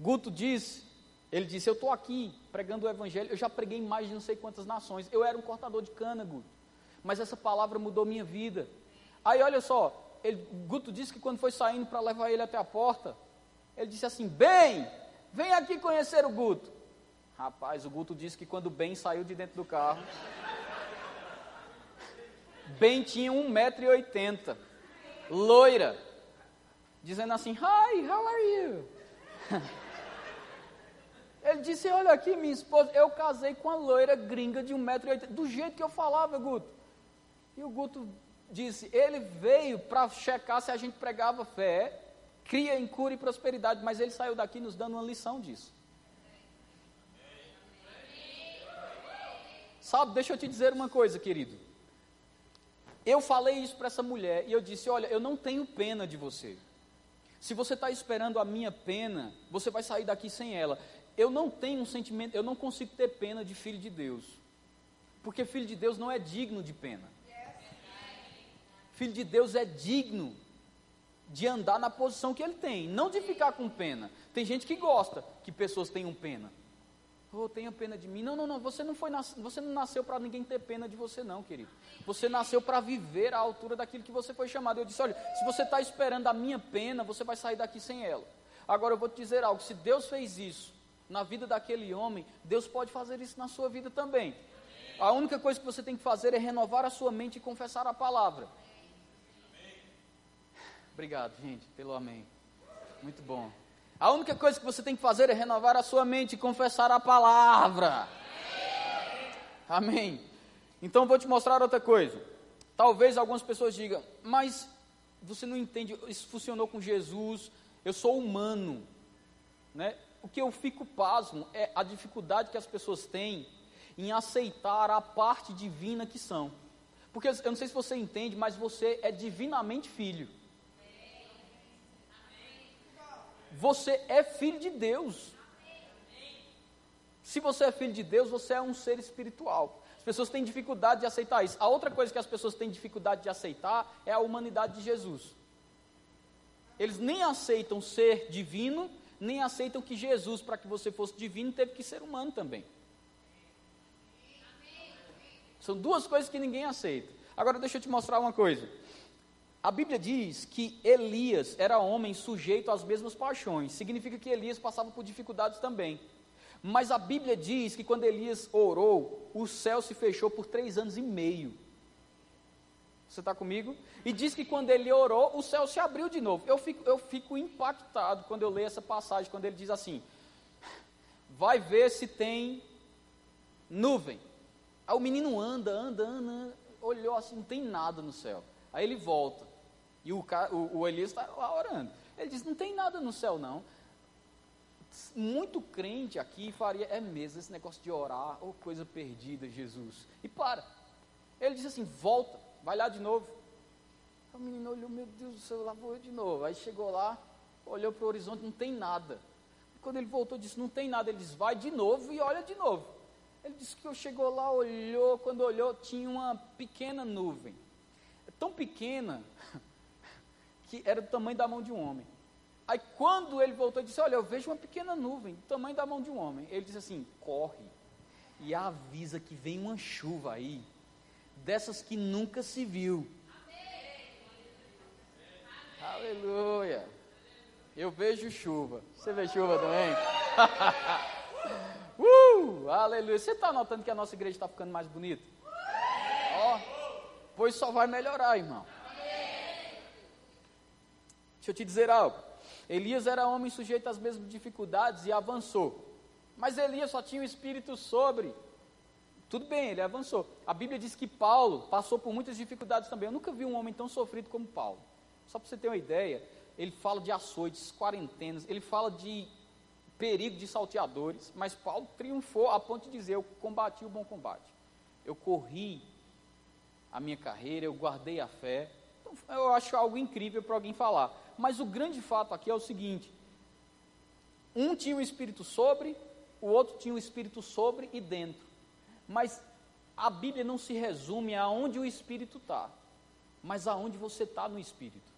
Guto disse, ele disse, eu estou aqui pregando o evangelho, eu já preguei em mais de não sei quantas nações, eu era um cortador de cana, Guto, mas essa palavra mudou minha vida. Aí olha só, ele, Guto disse que quando foi saindo para levar ele até a porta, ele disse assim, bem, vem aqui conhecer o Guto. Rapaz, o Guto disse que quando o Ben saiu de dentro do carro, Ben tinha 1,80m, loira, dizendo assim, hi, how are you? Ele disse: Olha aqui, minha esposa, eu casei com uma loira gringa de 1,80m, do jeito que eu falava, Guto. E o Guto disse: Ele veio para checar se a gente pregava fé, cria em cura e prosperidade, mas ele saiu daqui nos dando uma lição disso. Sabe, deixa eu te dizer uma coisa, querido. Eu falei isso para essa mulher e eu disse: Olha, eu não tenho pena de você. Se você está esperando a minha pena, você vai sair daqui sem ela. Eu não tenho um sentimento, eu não consigo ter pena de filho de Deus. Porque filho de Deus não é digno de pena. Filho de Deus é digno de andar na posição que ele tem, não de ficar com pena. Tem gente que gosta que pessoas tenham pena. Oh, tenha pena de mim. Não, não, não. Você não foi você não nasceu para ninguém ter pena de você, não, querido. Você nasceu para viver à altura daquilo que você foi chamado. Eu disse: olha, se você está esperando a minha pena, você vai sair daqui sem ela. Agora eu vou te dizer algo: se Deus fez isso na vida daquele homem, Deus pode fazer isso na sua vida também. A única coisa que você tem que fazer é renovar a sua mente e confessar a palavra. Obrigado, gente, pelo amém. Muito bom. A única coisa que você tem que fazer é renovar a sua mente e confessar a palavra. Amém. Então vou te mostrar outra coisa. Talvez algumas pessoas digam, mas você não entende, isso funcionou com Jesus, eu sou humano. Né? O que eu fico pasmo é a dificuldade que as pessoas têm em aceitar a parte divina que são. Porque eu não sei se você entende, mas você é divinamente filho. Você é filho de Deus. Se você é filho de Deus, você é um ser espiritual. As pessoas têm dificuldade de aceitar isso. A outra coisa que as pessoas têm dificuldade de aceitar é a humanidade de Jesus. Eles nem aceitam ser divino, nem aceitam que Jesus, para que você fosse divino, teve que ser humano também. São duas coisas que ninguém aceita. Agora deixa eu te mostrar uma coisa. A Bíblia diz que Elias era homem sujeito às mesmas paixões. Significa que Elias passava por dificuldades também. Mas a Bíblia diz que quando Elias orou, o céu se fechou por três anos e meio. Você está comigo? E diz que quando ele orou, o céu se abriu de novo. Eu fico, eu fico impactado quando eu leio essa passagem, quando ele diz assim: Vai ver se tem nuvem. Aí o menino anda, anda, anda, olhou assim, não tem nada no céu. Aí ele volta. E o, o, o Elias está lá orando. Ele diz: Não tem nada no céu, não. Muito crente aqui faria, é mesmo esse negócio de orar, ou oh, coisa perdida, Jesus. E para. Ele disse assim: Volta, vai lá de novo. O menino olhou: Meu Deus do céu, lá vou eu de novo. Aí chegou lá, olhou para o horizonte, não tem nada. Quando ele voltou, disse: Não tem nada. Ele disse: Vai de novo e olha de novo. Ele disse que chegou lá, olhou, quando olhou, tinha uma pequena nuvem. Tão pequena que era do tamanho da mão de um homem. Aí quando ele voltou, disse: Olha, eu vejo uma pequena nuvem, do tamanho da mão de um homem. Ele disse assim: Corre e avisa que vem uma chuva aí, dessas que nunca se viu. Aleluia. Eu vejo chuva. Você vê chuva também? uh, aleluia. Você está notando que a nossa igreja está ficando mais bonita? Ó, oh, pois só vai melhorar, irmão. Deixa eu te dizer algo. Elias era homem sujeito às mesmas dificuldades e avançou. Mas Elias só tinha o espírito sobre. Tudo bem, ele avançou. A Bíblia diz que Paulo passou por muitas dificuldades também. Eu nunca vi um homem tão sofrido como Paulo. Só para você ter uma ideia, ele fala de açoites, quarentenas, ele fala de perigo de salteadores, mas Paulo triunfou a ponto de dizer: Eu combati o bom combate. Eu corri a minha carreira, eu guardei a fé. Então, eu acho algo incrível para alguém falar. Mas o grande fato aqui é o seguinte: um tinha o espírito sobre, o outro tinha o espírito sobre e dentro. Mas a Bíblia não se resume aonde o espírito está, mas aonde você está no espírito.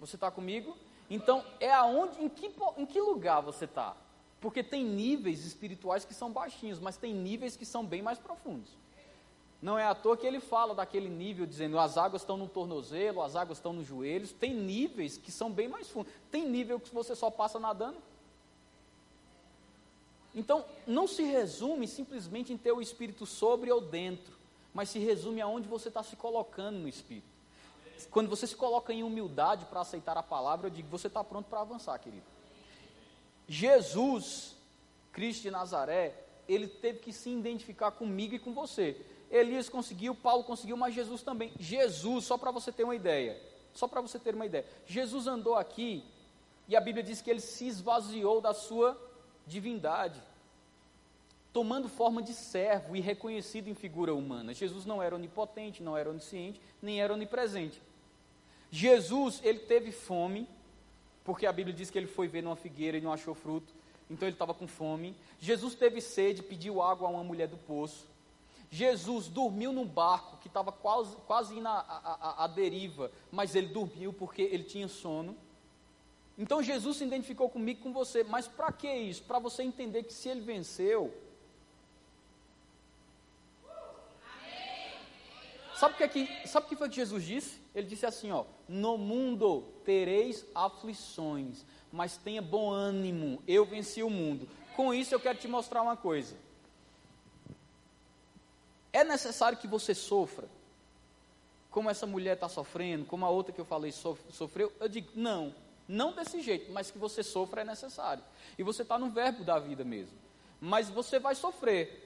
Você está comigo? Então, é aonde, em que, em que lugar você está? Porque tem níveis espirituais que são baixinhos, mas tem níveis que são bem mais profundos. Não é à toa que ele fala daquele nível, dizendo as águas estão no tornozelo, as águas estão nos joelhos. Tem níveis que são bem mais fundos. Tem nível que você só passa nadando. Então, não se resume simplesmente em ter o espírito sobre ou dentro, mas se resume aonde você está se colocando no espírito. Quando você se coloca em humildade para aceitar a palavra, eu digo, você está pronto para avançar, querido. Jesus, Cristo de Nazaré, ele teve que se identificar comigo e com você. Elias conseguiu, Paulo conseguiu, mas Jesus também. Jesus, só para você ter uma ideia, só para você ter uma ideia. Jesus andou aqui e a Bíblia diz que ele se esvaziou da sua divindade. tomando forma de servo e reconhecido em figura humana. Jesus não era onipotente, não era onisciente, nem era onipresente. Jesus, ele teve fome, porque a Bíblia diz que ele foi ver numa figueira e não achou fruto, então ele estava com fome. Jesus teve sede, pediu água a uma mulher do poço. Jesus dormiu num barco que estava quase, quase indo à deriva, mas ele dormiu porque ele tinha sono. Então Jesus se identificou comigo com você, mas para que isso? Para você entender que se ele venceu. Sabe o que, é que, sabe o que foi que Jesus disse? Ele disse assim: ó, no mundo tereis aflições, mas tenha bom ânimo, eu venci o mundo. Com isso eu quero te mostrar uma coisa. É necessário que você sofra, como essa mulher está sofrendo, como a outra que eu falei sofreu. Eu digo, não, não desse jeito, mas que você sofra é necessário. E você está no verbo da vida mesmo. Mas você vai sofrer.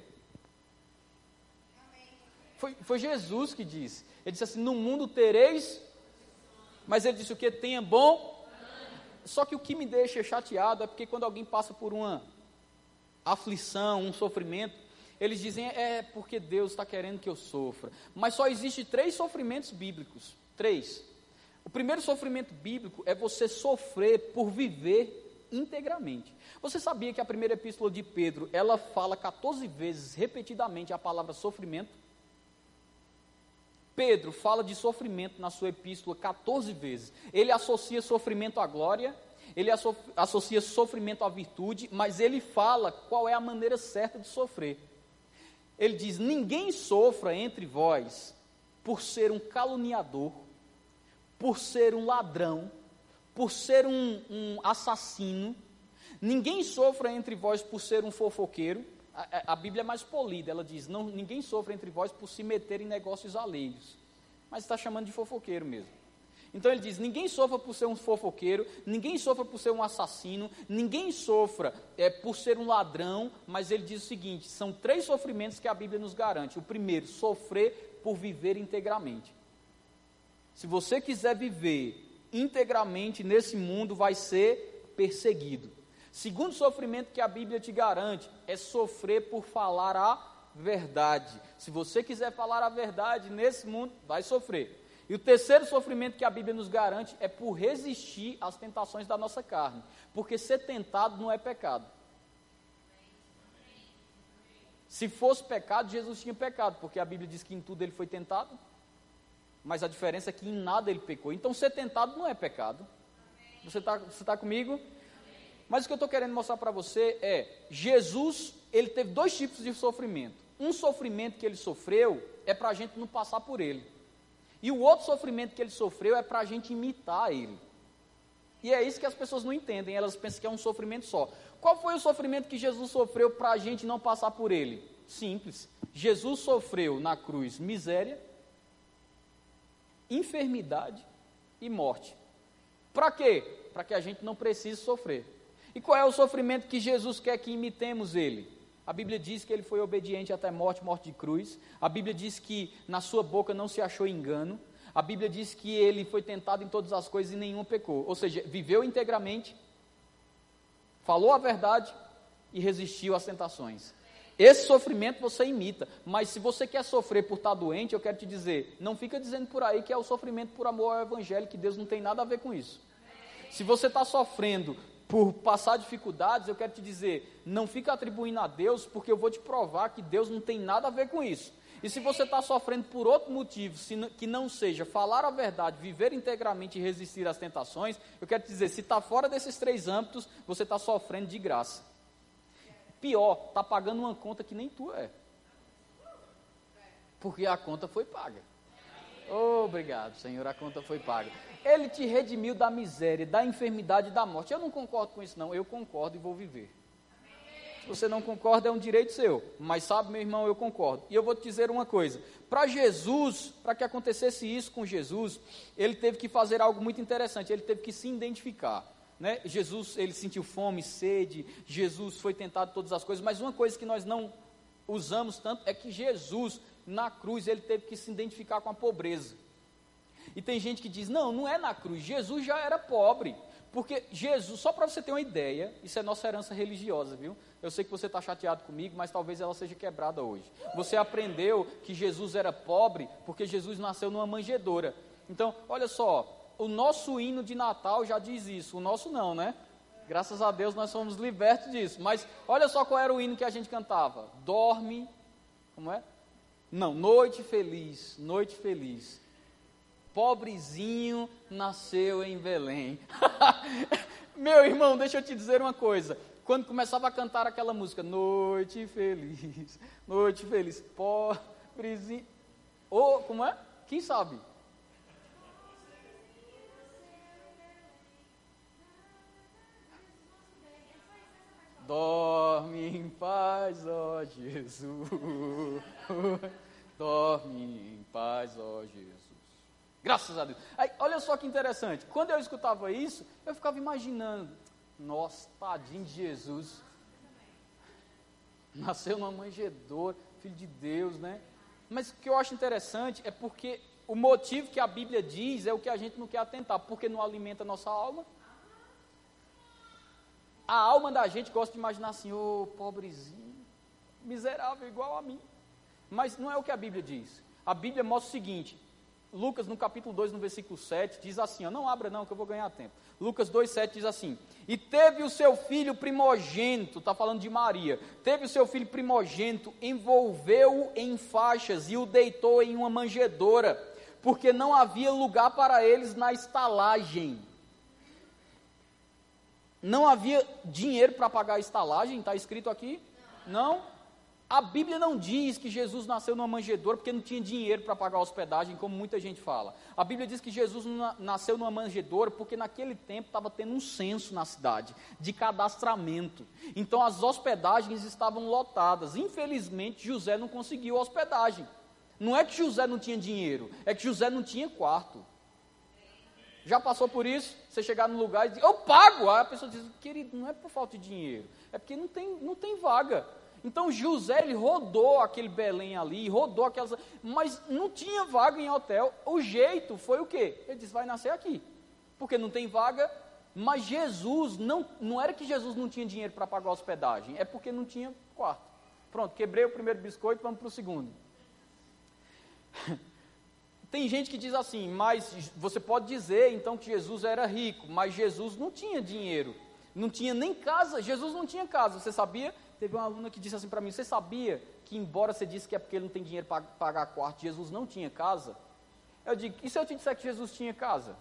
Foi, foi Jesus que disse. Ele disse assim: No mundo tereis. Mas ele disse o que? Tenha bom. Só que o que me deixa chateado é porque quando alguém passa por uma aflição, um sofrimento, eles dizem, é porque Deus está querendo que eu sofra. Mas só existe três sofrimentos bíblicos. Três. O primeiro sofrimento bíblico é você sofrer por viver integramente. Você sabia que a primeira epístola de Pedro, ela fala 14 vezes, repetidamente, a palavra sofrimento? Pedro fala de sofrimento na sua epístola 14 vezes. Ele associa sofrimento à glória, ele associa sofrimento à virtude, mas ele fala qual é a maneira certa de sofrer ele diz: Ninguém sofra entre vós por ser um caluniador, por ser um ladrão, por ser um, um assassino. Ninguém sofra entre vós por ser um fofoqueiro. A, a, Bíblia é mais polida, ela diz: não, ninguém sofre entre vós por se meter em negócios alheios. Mas está chamando de fofoqueiro mesmo. Então ele diz: ninguém sofra por ser um fofoqueiro, ninguém sofra por ser um assassino, ninguém sofra é, por ser um ladrão, mas ele diz o seguinte: são três sofrimentos que a Bíblia nos garante. O primeiro, sofrer por viver integramente. Se você quiser viver integramente nesse mundo, vai ser perseguido. Segundo sofrimento que a Bíblia te garante é sofrer por falar a verdade. Se você quiser falar a verdade nesse mundo, vai sofrer. E o terceiro sofrimento que a Bíblia nos garante é por resistir às tentações da nossa carne. Porque ser tentado não é pecado. Se fosse pecado, Jesus tinha pecado, porque a Bíblia diz que em tudo ele foi tentado. Mas a diferença é que em nada ele pecou. Então ser tentado não é pecado. Você está você tá comigo? Mas o que eu estou querendo mostrar para você é: Jesus, ele teve dois tipos de sofrimento. Um sofrimento que ele sofreu é para a gente não passar por ele. E o outro sofrimento que ele sofreu é para a gente imitar ele. E é isso que as pessoas não entendem, elas pensam que é um sofrimento só. Qual foi o sofrimento que Jesus sofreu para a gente não passar por ele? Simples. Jesus sofreu na cruz miséria, enfermidade e morte. Para quê? Para que a gente não precise sofrer. E qual é o sofrimento que Jesus quer que imitemos ele? A Bíblia diz que ele foi obediente até morte, morte de cruz. A Bíblia diz que na sua boca não se achou engano. A Bíblia diz que ele foi tentado em todas as coisas e nenhum pecou. Ou seja, viveu integramente, falou a verdade e resistiu às tentações. Esse sofrimento você imita, mas se você quer sofrer por estar doente, eu quero te dizer, não fica dizendo por aí que é o sofrimento por amor ao Evangelho, que Deus não tem nada a ver com isso. Se você está sofrendo por passar dificuldades, eu quero te dizer, não fica atribuindo a Deus, porque eu vou te provar que Deus não tem nada a ver com isso. E se você está sofrendo por outro motivo, que não seja falar a verdade, viver integramente e resistir às tentações, eu quero te dizer, se está fora desses três âmbitos, você está sofrendo de graça. Pior, está pagando uma conta que nem tu é. Porque a conta foi paga. Obrigado, Senhor, a conta foi paga. Ele te redimiu da miséria, da enfermidade e da morte. Eu não concordo com isso, não. Eu concordo e vou viver. Se você não concorda, é um direito seu. Mas sabe, meu irmão, eu concordo. E eu vou te dizer uma coisa: para Jesus, para que acontecesse isso com Jesus, ele teve que fazer algo muito interessante. Ele teve que se identificar. Né? Jesus, ele sentiu fome, sede. Jesus foi tentado todas as coisas. Mas uma coisa que nós não usamos tanto é que Jesus, na cruz, ele teve que se identificar com a pobreza. E tem gente que diz: não, não é na cruz, Jesus já era pobre. Porque Jesus, só para você ter uma ideia, isso é nossa herança religiosa, viu? Eu sei que você está chateado comigo, mas talvez ela seja quebrada hoje. Você aprendeu que Jesus era pobre porque Jesus nasceu numa manjedoura. Então, olha só, o nosso hino de Natal já diz isso, o nosso não, né? Graças a Deus nós somos libertos disso. Mas olha só qual era o hino que a gente cantava: Dorme, como é? Não, noite feliz, noite feliz pobrezinho nasceu em Belém. Meu irmão, deixa eu te dizer uma coisa. Quando começava a cantar aquela música, Noite Feliz, Noite Feliz, pobrezinho. Ou, oh, como é? Quem sabe? Dorme em paz, ó Jesus. Dorme em paz, ó Jesus. Graças a Deus. Aí, olha só que interessante. Quando eu escutava isso, eu ficava imaginando: nossa, tadinho de Jesus. Nasceu numa manjedoura, filho de Deus, né? Mas o que eu acho interessante é porque o motivo que a Bíblia diz é o que a gente não quer atentar, porque não alimenta a nossa alma. A alma da gente gosta de imaginar assim, ô oh, pobrezinho, miserável igual a mim. Mas não é o que a Bíblia diz. A Bíblia mostra o seguinte: Lucas, no capítulo 2, no versículo 7, diz assim: ó, não abra não, que eu vou ganhar tempo. Lucas 2, 7 diz assim: E teve o seu filho primogênito, está falando de Maria, teve o seu filho primogênito, envolveu-o em faixas e o deitou em uma manjedoura, porque não havia lugar para eles na estalagem. Não havia dinheiro para pagar a estalagem, está escrito aqui? Não? A Bíblia não diz que Jesus nasceu numa manjedoura porque não tinha dinheiro para pagar a hospedagem, como muita gente fala. A Bíblia diz que Jesus nasceu numa manjedoura porque naquele tempo estava tendo um censo na cidade de cadastramento. Então as hospedagens estavam lotadas. Infelizmente, José não conseguiu hospedagem. Não é que José não tinha dinheiro, é que José não tinha quarto. Já passou por isso? Você chegar no lugar e dizer, eu pago. Aí a pessoa diz, querido, não é por falta de dinheiro, é porque não tem, não tem vaga. Então José ele rodou aquele Belém ali, rodou aquelas, mas não tinha vaga em hotel. O jeito foi o quê? Ele disse: vai nascer aqui, porque não tem vaga. Mas Jesus não, não era que Jesus não tinha dinheiro para pagar a hospedagem, é porque não tinha quarto. Pronto, quebrei o primeiro biscoito, vamos para o segundo. Tem gente que diz assim, mas você pode dizer então que Jesus era rico, mas Jesus não tinha dinheiro, não tinha nem casa. Jesus não tinha casa, você sabia? Teve uma aluna que disse assim para mim: Você sabia que, embora você disse que é porque ele não tem dinheiro para pagar quarto, Jesus não tinha casa? Eu digo: E se eu te disser que Jesus tinha casa?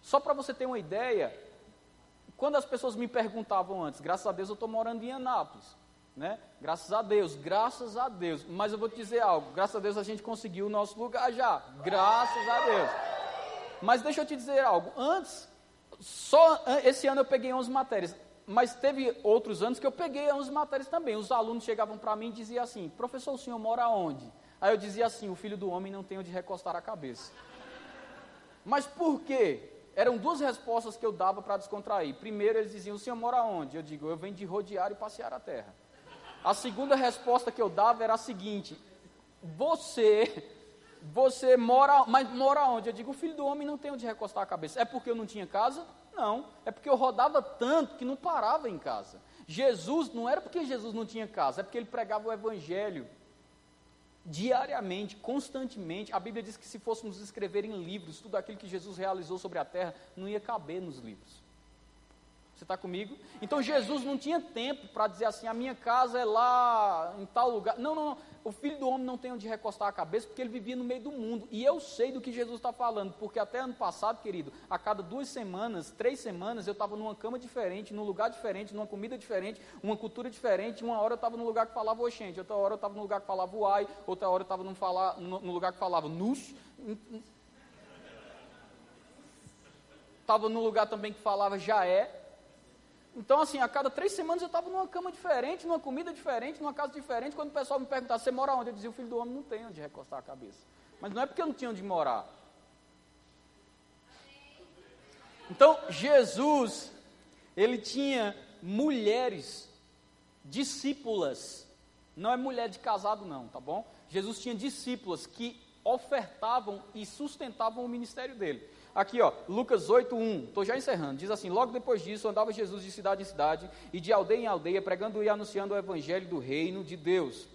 Só para você ter uma ideia, quando as pessoas me perguntavam antes, graças a Deus eu estou morando em Anápolis, né? Graças a Deus, graças a Deus. Mas eu vou te dizer algo: graças a Deus a gente conseguiu o nosso lugar já, graças a Deus. Mas deixa eu te dizer algo: antes, só esse ano eu peguei 11 matérias mas teve outros anos que eu peguei uns matérias também. Os alunos chegavam para mim e diziam assim: professor, o senhor mora onde? Aí eu dizia assim: o filho do homem não tem onde recostar a cabeça. Mas por quê? Eram duas respostas que eu dava para descontrair. Primeiro, eles diziam: o senhor mora onde? Eu digo: eu venho de rodear e passear a terra. A segunda resposta que eu dava era a seguinte: você. Você mora, mas mora onde? Eu digo, o filho do homem não tem onde recostar a cabeça. É porque eu não tinha casa? Não, é porque eu rodava tanto que não parava em casa. Jesus, não era porque Jesus não tinha casa, é porque ele pregava o evangelho diariamente, constantemente. A Bíblia diz que se fôssemos escrever em livros tudo aquilo que Jesus realizou sobre a terra, não ia caber nos livros. Você está comigo? Então Jesus não tinha tempo para dizer assim: a minha casa é lá em tal lugar. Não, não, não. O filho do homem não tem onde recostar a cabeça porque ele vivia no meio do mundo. E eu sei do que Jesus está falando, porque até ano passado, querido, a cada duas semanas, três semanas, eu estava numa cama diferente, num lugar diferente, numa comida diferente, uma cultura diferente. Uma hora eu estava num lugar que falava oxente, outra hora eu estava num lugar que falava uai, outra hora eu estava num, lugar que falava nus. Estava num lugar também que falava já é. Então, assim, a cada três semanas eu estava numa cama diferente, numa comida diferente, numa casa diferente. Quando o pessoal me perguntava, você mora onde? Eu dizia, o filho do homem não tem onde recostar a cabeça. Mas não é porque eu não tinha onde morar. Então, Jesus, ele tinha mulheres, discípulas. Não é mulher de casado, não, tá bom? Jesus tinha discípulas que ofertavam e sustentavam o ministério dele. Aqui, ó, Lucas 8, 1, estou já encerrando. Diz assim: Logo depois disso, andava Jesus de cidade em cidade e de aldeia em aldeia, pregando e anunciando o evangelho do reino de Deus.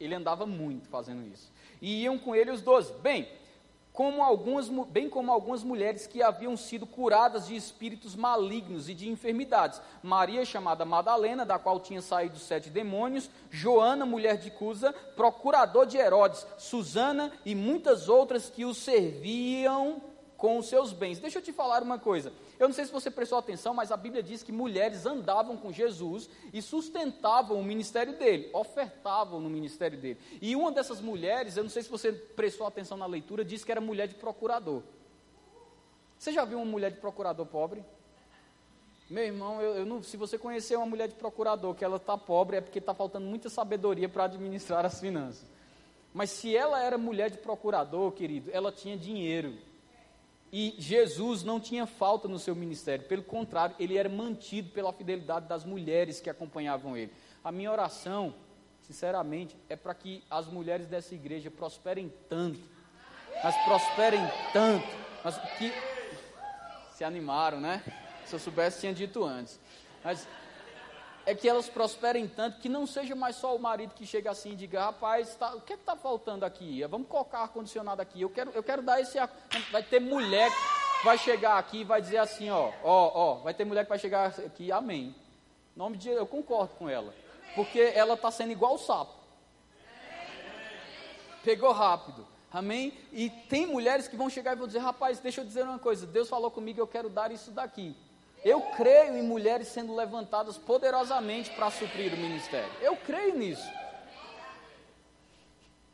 Ele andava muito fazendo isso. E iam com ele os doze. Bem, como algumas, bem como algumas mulheres que haviam sido curadas de espíritos malignos e de enfermidades. Maria, chamada Madalena, da qual tinha saído sete demônios, Joana, mulher de Cusa, procurador de Herodes, Susana e muitas outras que o serviam com os seus bens. Deixa eu te falar uma coisa. Eu não sei se você prestou atenção, mas a Bíblia diz que mulheres andavam com Jesus e sustentavam o ministério dele, ofertavam no ministério dele. E uma dessas mulheres, eu não sei se você prestou atenção na leitura, diz que era mulher de procurador. Você já viu uma mulher de procurador pobre? Meu irmão, eu, eu não, se você conhecer uma mulher de procurador que ela está pobre, é porque está faltando muita sabedoria para administrar as finanças. Mas se ela era mulher de procurador, querido, ela tinha dinheiro. E Jesus não tinha falta no seu ministério, pelo contrário, ele era mantido pela fidelidade das mulheres que acompanhavam ele. A minha oração, sinceramente, é para que as mulheres dessa igreja prosperem tanto, mas prosperem tanto, mas que se animaram, né? Se eu soubesse, tinha dito antes. Mas é que elas prosperem tanto que não seja mais só o marido que chega assim e diga, rapaz, tá, o que é está faltando aqui? Vamos colocar ar-condicionado aqui. Eu quero, eu quero dar esse ar. Vai ter mulher que vai chegar aqui e vai dizer assim, ó, ó, ó, vai ter mulher que vai chegar aqui, amém. nome de eu concordo com ela. Porque ela está sendo igual o sapo. Pegou rápido. Amém? E tem mulheres que vão chegar e vão dizer, rapaz, deixa eu dizer uma coisa, Deus falou comigo, eu quero dar isso daqui. Eu creio em mulheres sendo levantadas poderosamente para suprir o ministério. Eu creio nisso.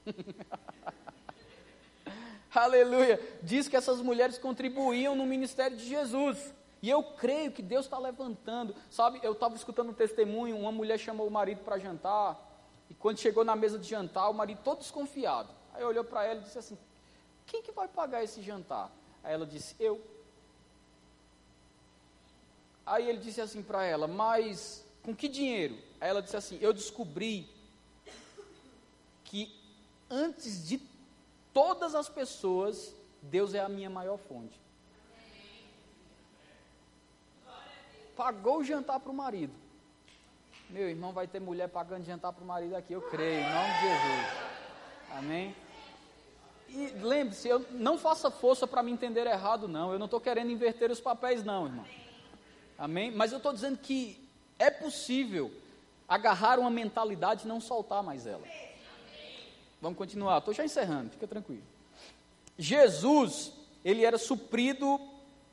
Aleluia. Diz que essas mulheres contribuíam no ministério de Jesus. E eu creio que Deus está levantando. Sabe, eu estava escutando um testemunho, uma mulher chamou o marido para jantar. E quando chegou na mesa de jantar, o marido todo desconfiado. Aí olhou para ela e disse assim: Quem que vai pagar esse jantar? Aí ela disse: Eu. Aí ele disse assim para ela: Mas com que dinheiro? Aí ela disse assim: Eu descobri que antes de todas as pessoas, Deus é a minha maior fonte. Pagou o jantar para o marido. Meu irmão vai ter mulher pagando jantar para o marido aqui, eu creio, em nome de Jesus. Amém? E lembre-se, eu não faça força para me entender errado, não. Eu não estou querendo inverter os papéis, não, irmão. Amém? Mas eu estou dizendo que é possível agarrar uma mentalidade e não soltar mais ela. Vamos continuar, estou já encerrando, fica tranquilo. Jesus, ele era suprido,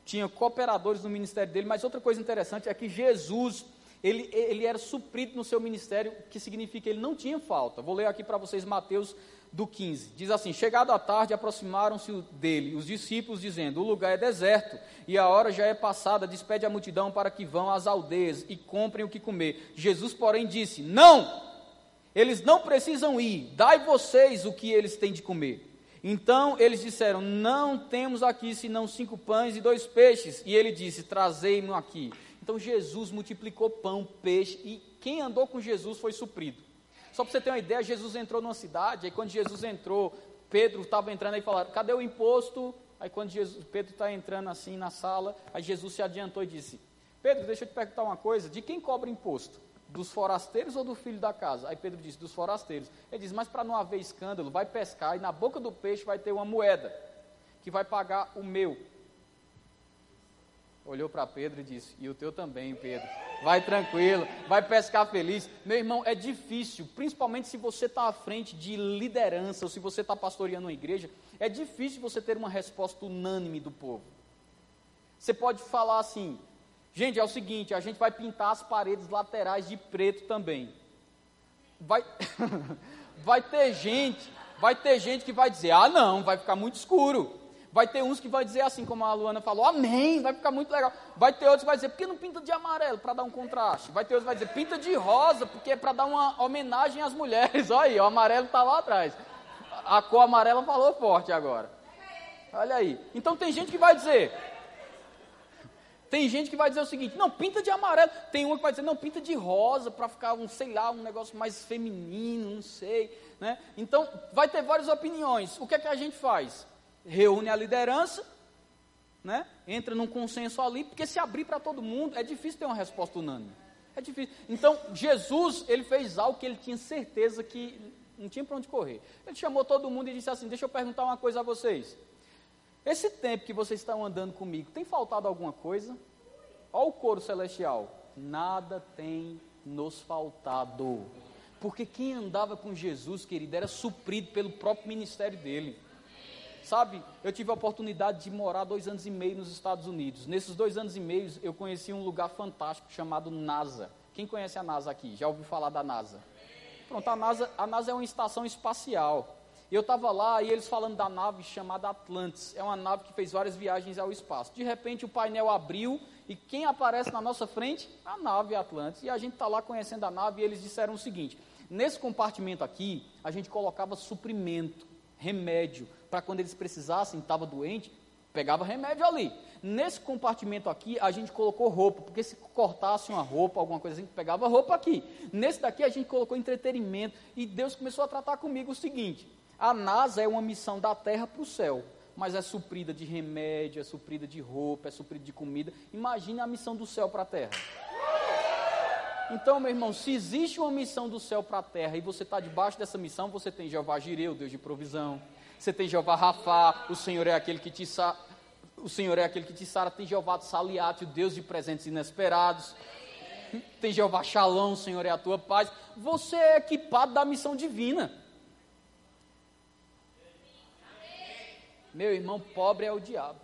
tinha cooperadores no ministério dele, mas outra coisa interessante é que Jesus, ele, ele era suprido no seu ministério, que significa que ele não tinha falta. Vou ler aqui para vocês Mateus do 15. Diz assim: Chegado à tarde, aproximaram-se dele os discípulos, dizendo: O lugar é deserto e a hora já é passada. Despede a multidão para que vão às aldeias e comprem o que comer. Jesus, porém, disse: Não, eles não precisam ir, dai vocês o que eles têm de comer. Então eles disseram: Não temos aqui senão cinco pães e dois peixes. E ele disse: Trazei-me aqui. Então Jesus multiplicou pão, peixe, e quem andou com Jesus foi suprido. Só para você ter uma ideia, Jesus entrou numa cidade, aí quando Jesus entrou, Pedro estava entrando aí e falaram, cadê o imposto? Aí quando Jesus, Pedro está entrando assim na sala, aí Jesus se adiantou e disse, Pedro, deixa eu te perguntar uma coisa, de quem cobra imposto? Dos forasteiros ou do filho da casa? Aí Pedro disse, dos forasteiros. Ele disse, mas para não haver escândalo, vai pescar e na boca do peixe vai ter uma moeda, que vai pagar o meu. Olhou para Pedro e disse, e o teu também, Pedro vai tranquilo, vai pescar feliz. Meu irmão, é difícil, principalmente se você está à frente de liderança, ou se você está pastoreando uma igreja, é difícil você ter uma resposta unânime do povo. Você pode falar assim, gente, é o seguinte, a gente vai pintar as paredes laterais de preto também. Vai, vai ter gente, vai ter gente que vai dizer, ah não, vai ficar muito escuro. Vai ter uns que vai dizer assim, como a Luana falou, amém, vai ficar muito legal. Vai ter outros que vai dizer, por que não pinta de amarelo para dar um contraste? Vai ter outros que vai dizer, pinta de rosa, porque é para dar uma homenagem às mulheres. Olha aí, o amarelo está lá atrás. A cor amarela falou forte agora. Olha aí. Então tem gente que vai dizer, tem gente que vai dizer o seguinte: não, pinta de amarelo. Tem uma que vai dizer: não, pinta de rosa para ficar um, sei lá, um negócio mais feminino, não sei. Né? Então, vai ter várias opiniões. O que é que a gente faz? Reúne a liderança né? Entra num consenso ali, porque se abrir para todo mundo é difícil ter uma resposta unânime. É difícil. Então, Jesus, ele fez algo que ele tinha certeza que não tinha para onde correr. Ele chamou todo mundo e disse assim: Deixa eu perguntar uma coisa a vocês. Esse tempo que vocês estão andando comigo, tem faltado alguma coisa? Olha o coro celestial. Nada tem nos faltado. Porque quem andava com Jesus, querido, era suprido pelo próprio ministério dele. Sabe, eu tive a oportunidade de morar dois anos e meio nos Estados Unidos. Nesses dois anos e meio, eu conheci um lugar fantástico chamado NASA. Quem conhece a NASA aqui? Já ouviu falar da NASA? Pronto, a NASA, a NASA é uma estação espacial. Eu estava lá e eles falando da nave chamada Atlantis. É uma nave que fez várias viagens ao espaço. De repente o painel abriu e quem aparece na nossa frente? A nave Atlantis. E a gente está lá conhecendo a nave e eles disseram o seguinte: nesse compartimento aqui, a gente colocava suprimento, remédio, para quando eles precisassem, estava doente, pegava remédio ali. Nesse compartimento aqui, a gente colocou roupa, porque se cortasse uma roupa, alguma coisa assim, pegava roupa aqui. Nesse daqui, a gente colocou entretenimento, e Deus começou a tratar comigo o seguinte: a NASA é uma missão da terra para o céu, mas é suprida de remédio, é suprida de roupa, é suprida de comida. Imagine a missão do céu para a terra. Então, meu irmão, se existe uma missão do céu para a terra e você está debaixo dessa missão, você tem Jeová Jireu, Deus de provisão. Você tem Jeová Rafá, o Senhor é aquele que te sa... o Senhor é aquele que te sara. Tem Jeová Saliate, o Deus de presentes inesperados. Tem Jeová Shalom, o Senhor é a tua paz. Você é equipado da missão divina. Meu irmão, pobre é o diabo.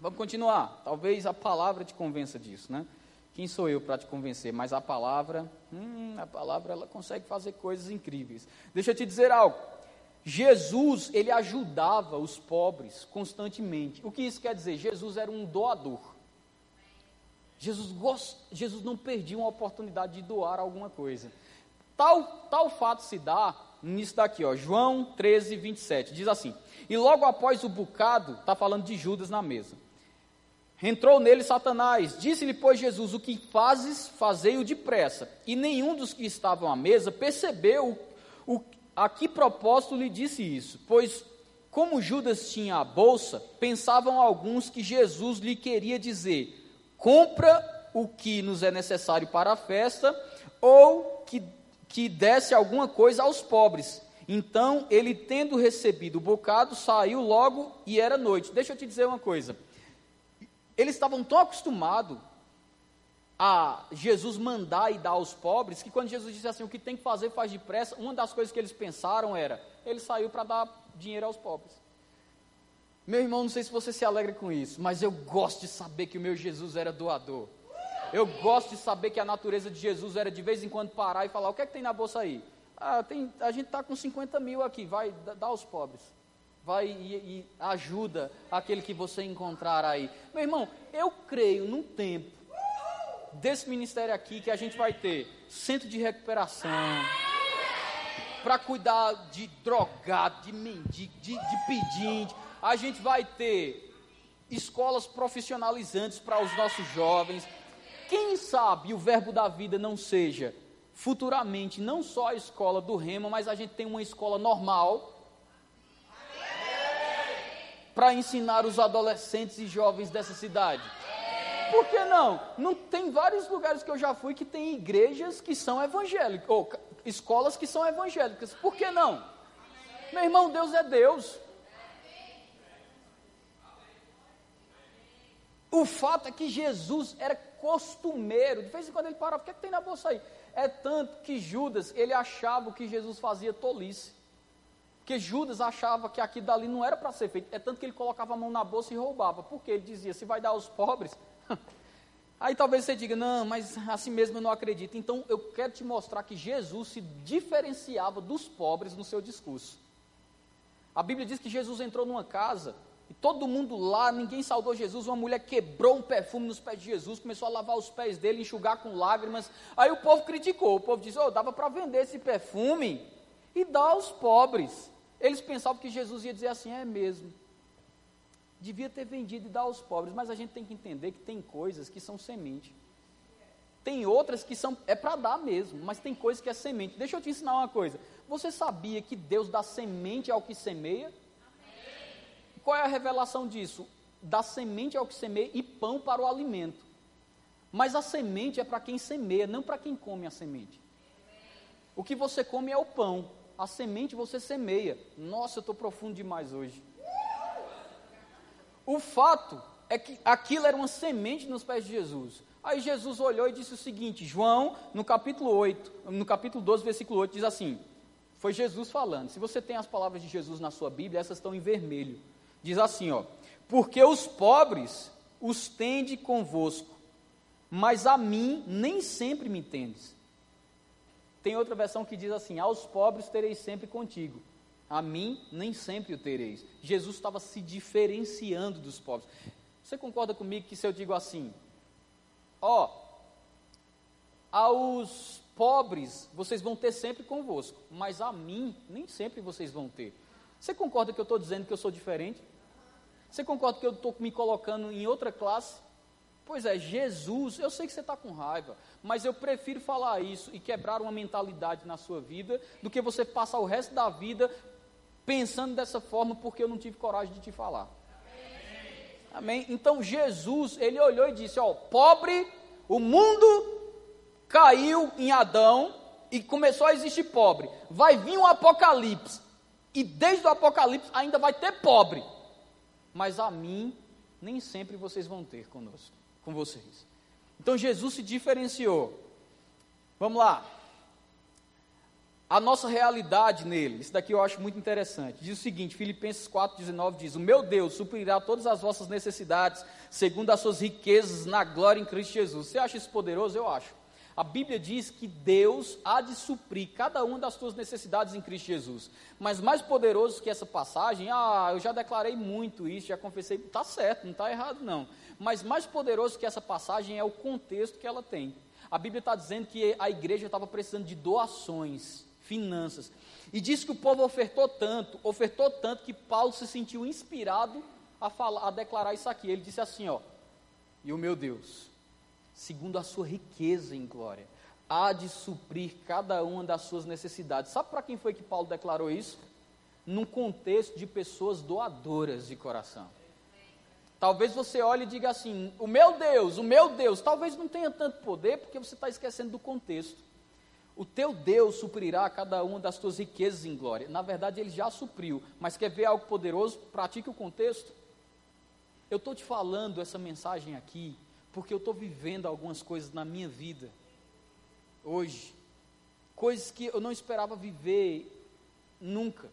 Vamos continuar. Talvez a palavra te convença disso, né? Quem sou eu para te convencer? Mas a palavra, hum, a palavra, ela consegue fazer coisas incríveis. Deixa eu te dizer algo. Jesus, ele ajudava os pobres constantemente. O que isso quer dizer? Jesus era um doador. Jesus, gost... Jesus não perdia uma oportunidade de doar alguma coisa. Tal, tal fato se dá nisso daqui, ó, João 13, 27. Diz assim: E logo após o bocado, está falando de Judas na mesa. Entrou nele Satanás. Disse-lhe, pois, Jesus: O que fazes, fazei-o depressa. E nenhum dos que estavam à mesa percebeu o, a que propósito lhe disse isso? Pois, como Judas tinha a bolsa, pensavam alguns que Jesus lhe queria dizer: compra o que nos é necessário para a festa, ou que, que desse alguma coisa aos pobres. Então, ele, tendo recebido o bocado, saiu logo e era noite. Deixa eu te dizer uma coisa. Eles estavam tão acostumados a Jesus mandar e dar aos pobres, que quando Jesus disse assim, o que tem que fazer, faz depressa, uma das coisas que eles pensaram era, ele saiu para dar dinheiro aos pobres. Meu irmão, não sei se você se alegra com isso, mas eu gosto de saber que o meu Jesus era doador. Eu gosto de saber que a natureza de Jesus era de vez em quando parar e falar, o que é que tem na bolsa aí? Ah, tem, a gente está com 50 mil aqui, vai, dá aos pobres. Vai e, e ajuda aquele que você encontrar aí. Meu irmão, eu creio num tempo desse ministério aqui que a gente vai ter centro de recuperação para cuidar de drogado, de mendigo, de, de pedinte. A gente vai ter escolas profissionalizantes para os nossos jovens. Quem sabe o verbo da vida não seja futuramente não só a escola do Remo, mas a gente tem uma escola normal para ensinar os adolescentes e jovens dessa cidade. Por que não? Não tem vários lugares que eu já fui que tem igrejas que são evangélicas, ou escolas que são evangélicas. Por que não? Meu irmão, Deus é Deus. O fato é que Jesus era costumeiro. De vez em quando ele parava, o que, é que tem na bolsa aí? É tanto que Judas, ele achava que Jesus fazia tolice. Porque Judas achava que aquilo dali não era para ser feito. É tanto que ele colocava a mão na bolsa e roubava. Porque ele dizia, se vai dar aos pobres, Aí talvez você diga, não, mas assim mesmo eu não acredito. Então eu quero te mostrar que Jesus se diferenciava dos pobres no seu discurso. A Bíblia diz que Jesus entrou numa casa e todo mundo lá, ninguém saudou Jesus. Uma mulher quebrou um perfume nos pés de Jesus, começou a lavar os pés dele, enxugar com lágrimas. Aí o povo criticou. O povo disse: oh, dava para vender esse perfume e dar aos pobres. Eles pensavam que Jesus ia dizer assim: é mesmo devia ter vendido e dar aos pobres, mas a gente tem que entender que tem coisas que são semente. Tem outras que são é para dar mesmo, mas tem coisas que é semente. Deixa eu te ensinar uma coisa. Você sabia que Deus dá semente ao que semeia? qual é a revelação disso? Da semente é o que semeia e pão para o alimento. Mas a semente é para quem semeia, não para quem come a semente. O que você come é o pão, a semente você semeia. Nossa, eu estou profundo demais hoje. O fato é que aquilo era uma semente nos pés de Jesus. Aí Jesus olhou e disse o seguinte: João, no capítulo 8, no capítulo 12, versículo 8, diz assim: Foi Jesus falando. Se você tem as palavras de Jesus na sua Bíblia, essas estão em vermelho. Diz assim, ó: Porque os pobres os tende convosco, mas a mim nem sempre me tendes. Tem outra versão que diz assim: Aos pobres tereis sempre contigo, a mim nem sempre o tereis. Jesus estava se diferenciando dos pobres. Você concorda comigo que se eu digo assim, ó, aos pobres vocês vão ter sempre convosco, mas a mim nem sempre vocês vão ter. Você concorda que eu estou dizendo que eu sou diferente? Você concorda que eu estou me colocando em outra classe? Pois é, Jesus, eu sei que você está com raiva, mas eu prefiro falar isso e quebrar uma mentalidade na sua vida do que você passar o resto da vida pensando dessa forma porque eu não tive coragem de te falar. Amém? Então Jesus, ele olhou e disse: Ó, pobre, o mundo caiu em Adão e começou a existir pobre. Vai vir um apocalipse, e desde o apocalipse ainda vai ter pobre, mas a mim nem sempre vocês vão ter conosco com vocês. Então Jesus se diferenciou. Vamos lá. A nossa realidade nele, isso daqui eu acho muito interessante. Diz o seguinte, Filipenses 4,19 diz: O meu Deus suprirá todas as vossas necessidades, segundo as suas riquezas na glória em Cristo Jesus. Você acha isso poderoso? Eu acho. A Bíblia diz que Deus há de suprir cada uma das tuas necessidades em Cristo Jesus. Mas mais poderoso que essa passagem, ah, eu já declarei muito isso, já confessei, está certo, não está errado não. Mas mais poderoso que essa passagem é o contexto que ela tem. A Bíblia está dizendo que a igreja estava precisando de doações, finanças. E diz que o povo ofertou tanto, ofertou tanto que Paulo se sentiu inspirado a, falar, a declarar isso aqui. Ele disse assim: ó, e o meu Deus, segundo a sua riqueza em glória, há de suprir cada uma das suas necessidades. Sabe para quem foi que Paulo declarou isso? Num contexto de pessoas doadoras de coração. Talvez você olhe e diga assim: o meu Deus, o meu Deus, talvez não tenha tanto poder porque você está esquecendo do contexto. O teu Deus suprirá cada uma das tuas riquezas em glória. Na verdade, ele já supriu, mas quer ver algo poderoso? Pratique o contexto. Eu estou te falando essa mensagem aqui porque eu estou vivendo algumas coisas na minha vida, hoje, coisas que eu não esperava viver nunca.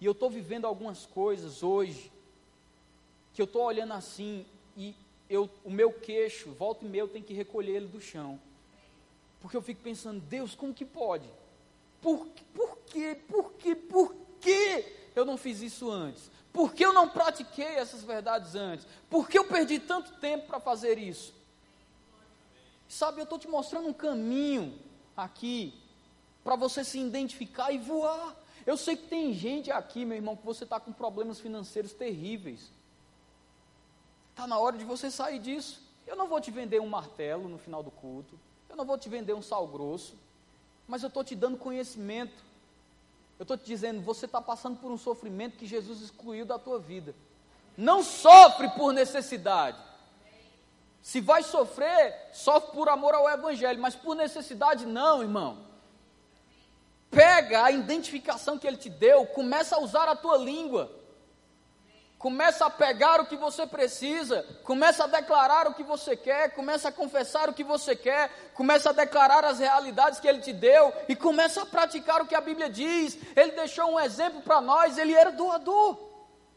E eu estou vivendo algumas coisas hoje que eu estou olhando assim e eu, o meu queixo, volta e meia, eu tenho que recolher ele do chão. Porque eu fico pensando, Deus, como que pode? Por, por quê? Por quê? Por que eu não fiz isso antes? Por que eu não pratiquei essas verdades antes? Por que eu perdi tanto tempo para fazer isso? Sabe, eu estou te mostrando um caminho aqui para você se identificar e voar. Eu sei que tem gente aqui, meu irmão, que você está com problemas financeiros terríveis. Está na hora de você sair disso. Eu não vou te vender um martelo no final do culto. Eu não vou te vender um sal grosso. Mas eu estou te dando conhecimento. Eu estou te dizendo, você está passando por um sofrimento que Jesus excluiu da tua vida. Não sofre por necessidade. Se vai sofrer, sofre por amor ao Evangelho, mas por necessidade não, irmão. Pega a identificação que Ele te deu, começa a usar a tua língua. Começa a pegar o que você precisa, começa a declarar o que você quer, começa a confessar o que você quer, começa a declarar as realidades que ele te deu e começa a praticar o que a Bíblia diz. Ele deixou um exemplo para nós, ele era doador.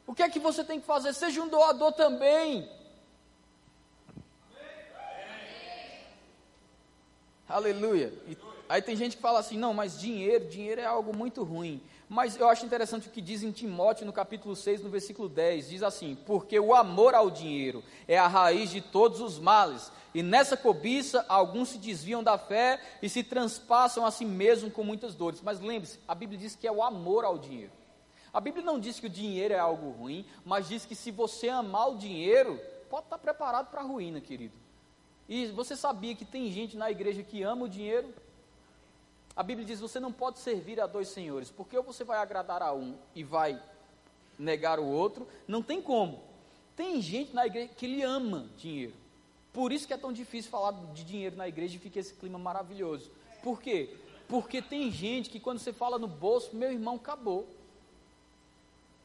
O que é que você tem que fazer? Seja um doador também. Aleluia. E aí tem gente que fala assim: não, mas dinheiro, dinheiro é algo muito ruim. Mas eu acho interessante o que diz em Timóteo, no capítulo 6, no versículo 10, diz assim: Porque o amor ao dinheiro é a raiz de todos os males, e nessa cobiça alguns se desviam da fé e se transpassam a si mesmos com muitas dores. Mas lembre-se, a Bíblia diz que é o amor ao dinheiro. A Bíblia não diz que o dinheiro é algo ruim, mas diz que se você amar o dinheiro, pode estar preparado para a ruína, querido. E você sabia que tem gente na igreja que ama o dinheiro? A Bíblia diz: você não pode servir a dois senhores, porque ou você vai agradar a um e vai negar o outro, não tem como. Tem gente na igreja que ele ama dinheiro. Por isso que é tão difícil falar de dinheiro na igreja e fica esse clima maravilhoso. Por quê? Porque tem gente que quando você fala no bolso, meu irmão, acabou.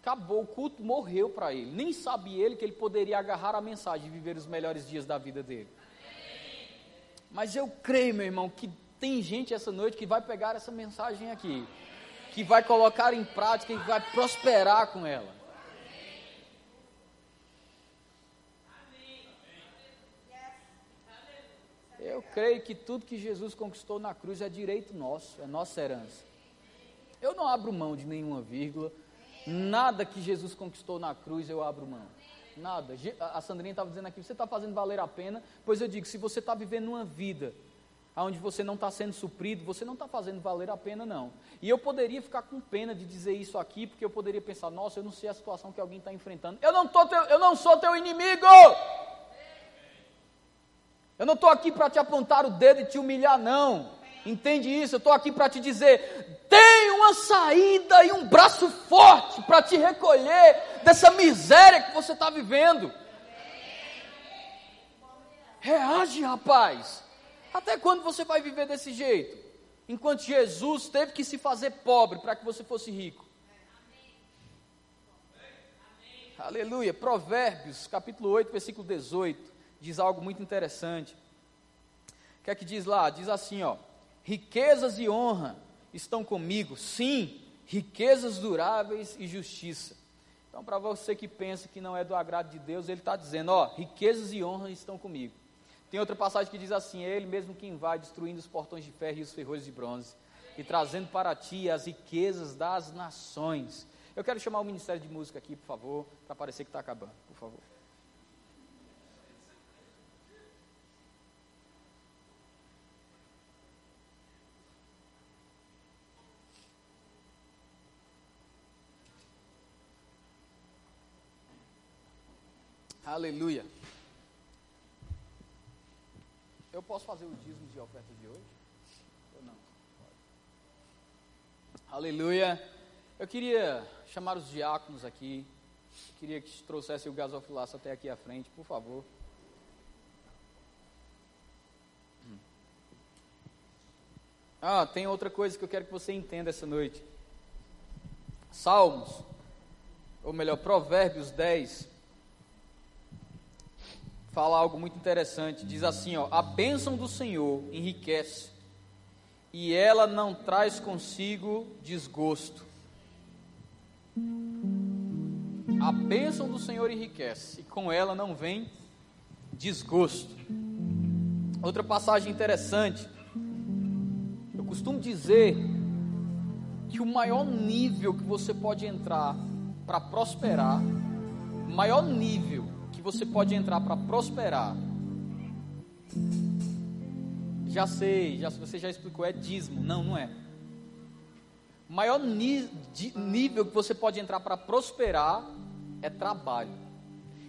Acabou, o culto morreu para ele. Nem sabe ele que ele poderia agarrar a mensagem e viver os melhores dias da vida dele. Mas eu creio, meu irmão, que tem gente essa noite que vai pegar essa mensagem aqui, que vai colocar em prática e vai prosperar com ela. Eu creio que tudo que Jesus conquistou na cruz é direito nosso, é nossa herança. Eu não abro mão de nenhuma vírgula. Nada que Jesus conquistou na cruz eu abro mão. Nada. A Sandrinha estava dizendo aqui, você está fazendo valer a pena? Pois eu digo, se você está vivendo uma vida onde você não está sendo suprido, você não está fazendo valer a pena, não. E eu poderia ficar com pena de dizer isso aqui, porque eu poderia pensar, nossa, eu não sei a situação que alguém está enfrentando. Eu não, tô teu, eu não sou teu inimigo! Eu não estou aqui para te apontar o dedo e te humilhar, não. Entende isso? Eu estou aqui para te dizer: tem uma saída e um braço forte para te recolher dessa miséria que você está vivendo. Reage, rapaz. Até quando você vai viver desse jeito? Enquanto Jesus teve que se fazer pobre para que você fosse rico. Aleluia. Provérbios, capítulo 8, versículo 18, diz algo muito interessante. O que é que diz lá? Diz assim, ó: riquezas e honra estão comigo, sim, riquezas duráveis e justiça. Então, para você que pensa que não é do agrado de Deus, ele está dizendo: ó, riquezas e honra estão comigo. Tem outra passagem que diz assim: é Ele mesmo quem vai destruindo os portões de ferro e os ferrolhos de bronze, e trazendo para ti as riquezas das nações. Eu quero chamar o Ministério de Música aqui, por favor, para parecer que está acabando, por favor. Aleluia. Eu posso fazer o dízimo de oferta de hoje? Ou não? Aleluia. Eu queria chamar os diáconos aqui. Eu queria que trouxesse o gasofilaço até aqui à frente, por favor. Hum. Ah, tem outra coisa que eu quero que você entenda essa noite. Salmos, ou melhor, Provérbios 10, fala algo muito interessante. Diz assim: ó, a bênção do Senhor enriquece, e ela não traz consigo desgosto. A bênção do Senhor enriquece, e com ela não vem desgosto. Outra passagem interessante. Eu costumo dizer que o maior nível que você pode entrar para prosperar, o maior nível você pode entrar para prosperar. Já sei, já, você já explicou, é dízimo. Não, não é. O maior nível que você pode entrar para prosperar é trabalho.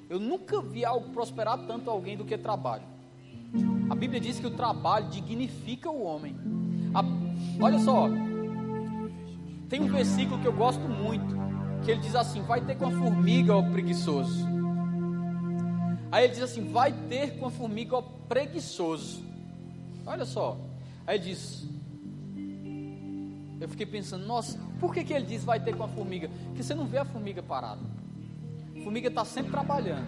Eu nunca vi algo prosperar tanto alguém do que trabalho. A Bíblia diz que o trabalho dignifica o homem. A, olha só, tem um versículo que eu gosto muito, que ele diz assim: Vai ter com a formiga, ó preguiçoso. Aí ele diz assim: vai ter com a formiga ó, preguiçoso. Olha só. Aí ele diz. Eu fiquei pensando, nossa, por que, que ele diz vai ter com a formiga? Porque você não vê a formiga parada. A formiga está sempre trabalhando.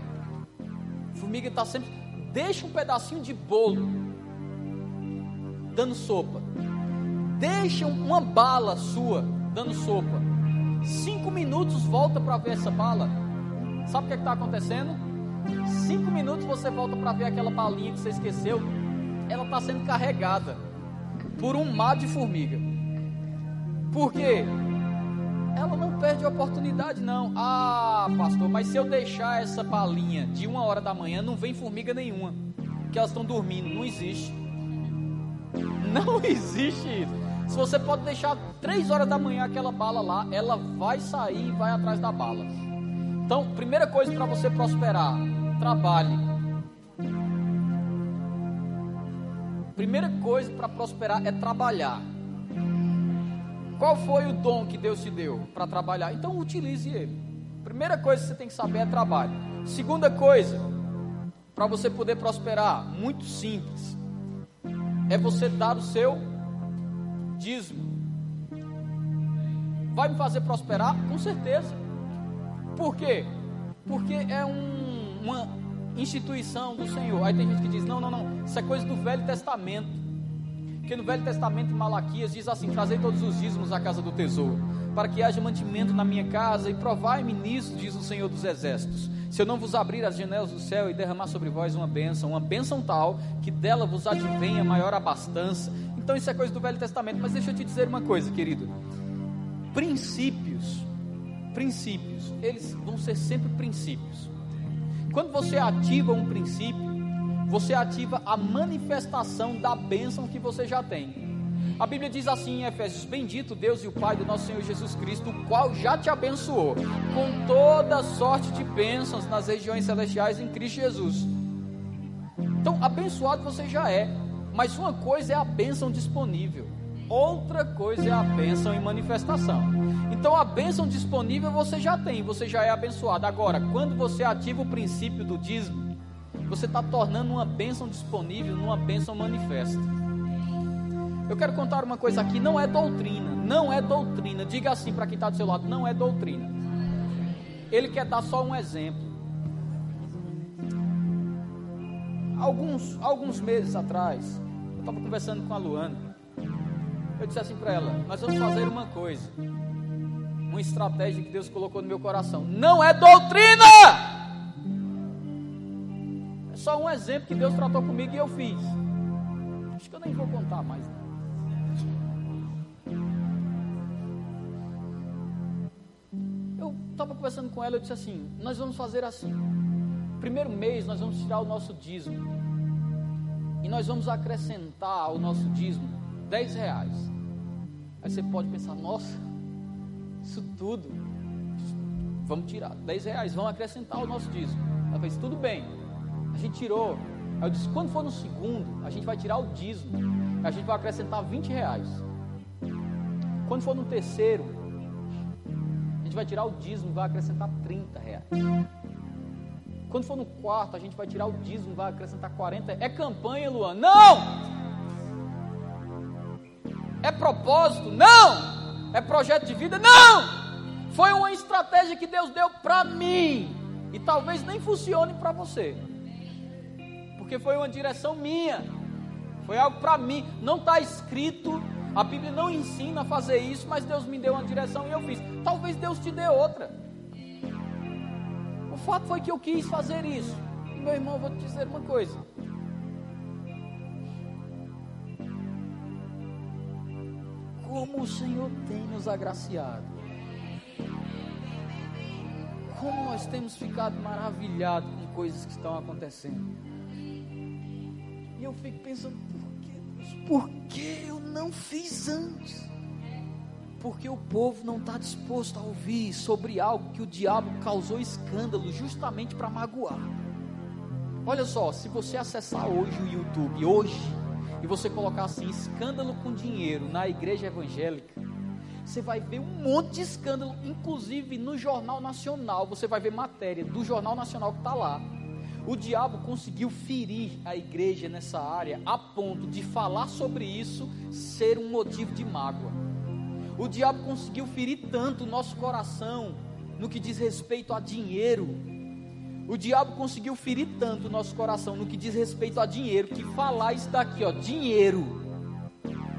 A formiga está sempre. Deixa um pedacinho de bolo dando sopa. Deixa uma bala sua dando sopa. Cinco minutos volta para ver essa bala. Sabe o que é está acontecendo? Cinco minutos você volta para ver aquela balinha que você esqueceu. Ela está sendo carregada por um mar de formiga. Por quê? Ela não perde a oportunidade, não. Ah, pastor, mas se eu deixar essa balinha de uma hora da manhã, não vem formiga nenhuma. Que elas estão dormindo. Não existe. Não existe isso. Se você pode deixar três horas da manhã aquela bala lá, ela vai sair e vai atrás da bala. Então, primeira coisa para você prosperar, trabalhe. Primeira coisa para prosperar é trabalhar. Qual foi o dom que Deus te deu para trabalhar? Então utilize ele. Primeira coisa que você tem que saber é trabalho. Segunda coisa, para você poder prosperar, muito simples, é você dar o seu dízimo. Vai me fazer prosperar? Com certeza. Por quê? Porque é um, uma instituição do Senhor. Aí tem gente que diz: não, não, não, isso é coisa do Velho Testamento. Porque no Velho Testamento, Malaquias, diz assim: Trazei todos os dízimos à casa do tesouro, para que haja mantimento na minha casa, e provai-me nisso, diz o Senhor dos Exércitos. Se eu não vos abrir as janelas do céu e derramar sobre vós uma bênção, uma bênção tal, que dela vos advenha maior abastança. Então isso é coisa do Velho Testamento. Mas deixa eu te dizer uma coisa, querido. Princípios, princípios, eles vão ser sempre princípios. Quando você ativa um princípio, você ativa a manifestação da bênção que você já tem. A Bíblia diz assim em Efésios: Bendito Deus e o Pai do nosso Senhor Jesus Cristo, o qual já te abençoou com toda sorte de bênçãos nas regiões celestiais em Cristo Jesus. Então, abençoado você já é, mas uma coisa é a bênção disponível, outra coisa é a bênção em manifestação. Então, a bênção disponível você já tem, você já é abençoado. Agora, quando você ativa o princípio do dízimo, você está tornando uma bênção disponível numa bênção manifesta. Eu quero contar uma coisa aqui, não é doutrina, não é doutrina. Diga assim para quem está do seu lado, não é doutrina. Ele quer dar só um exemplo. Alguns, alguns meses atrás, eu estava conversando com a Luana. Eu disse assim para ela: Nós vamos fazer uma coisa, uma estratégia que Deus colocou no meu coração. Não é doutrina! só um exemplo que Deus tratou comigo e eu fiz. Acho que eu nem vou contar mais. Eu estava conversando com ela, eu disse assim: Nós vamos fazer assim. Primeiro mês nós vamos tirar o nosso dízimo. E nós vamos acrescentar ao nosso dízimo 10 reais. Aí você pode pensar, nossa, isso tudo. Vamos tirar 10 reais, vamos acrescentar ao nosso dízimo. Ela fez, tudo bem. A gente tirou. Aí eu disse: quando for no segundo, a gente vai tirar o dízimo. A gente vai acrescentar 20 reais. Quando for no terceiro, a gente vai tirar o dízimo vai acrescentar 30 reais. Quando for no quarto, a gente vai tirar o dízimo vai acrescentar 40. É campanha, Luan? Não! É propósito? Não! É projeto de vida? Não! Foi uma estratégia que Deus deu para mim. E talvez nem funcione para você porque foi uma direção minha, foi algo para mim. Não está escrito, a Bíblia não ensina a fazer isso, mas Deus me deu uma direção e eu fiz. Talvez Deus te dê outra. O fato foi que eu quis fazer isso. E meu irmão, vou te dizer uma coisa. Como o Senhor tem nos agraciado. Como nós temos ficado maravilhados com coisas que estão acontecendo. E eu fico pensando, por que Deus? Por que eu não fiz antes? Porque o povo não está disposto a ouvir sobre algo que o diabo causou escândalo justamente para magoar. Olha só, se você acessar hoje o YouTube, hoje, e você colocar assim, escândalo com dinheiro na igreja evangélica, você vai ver um monte de escândalo, inclusive no Jornal Nacional, você vai ver matéria do Jornal Nacional que está lá, o diabo conseguiu ferir a igreja nessa área a ponto de falar sobre isso ser um motivo de mágoa. O diabo conseguiu ferir tanto o nosso coração no que diz respeito a dinheiro. O diabo conseguiu ferir tanto o nosso coração no que diz respeito a dinheiro que falar isso daqui, ó, dinheiro.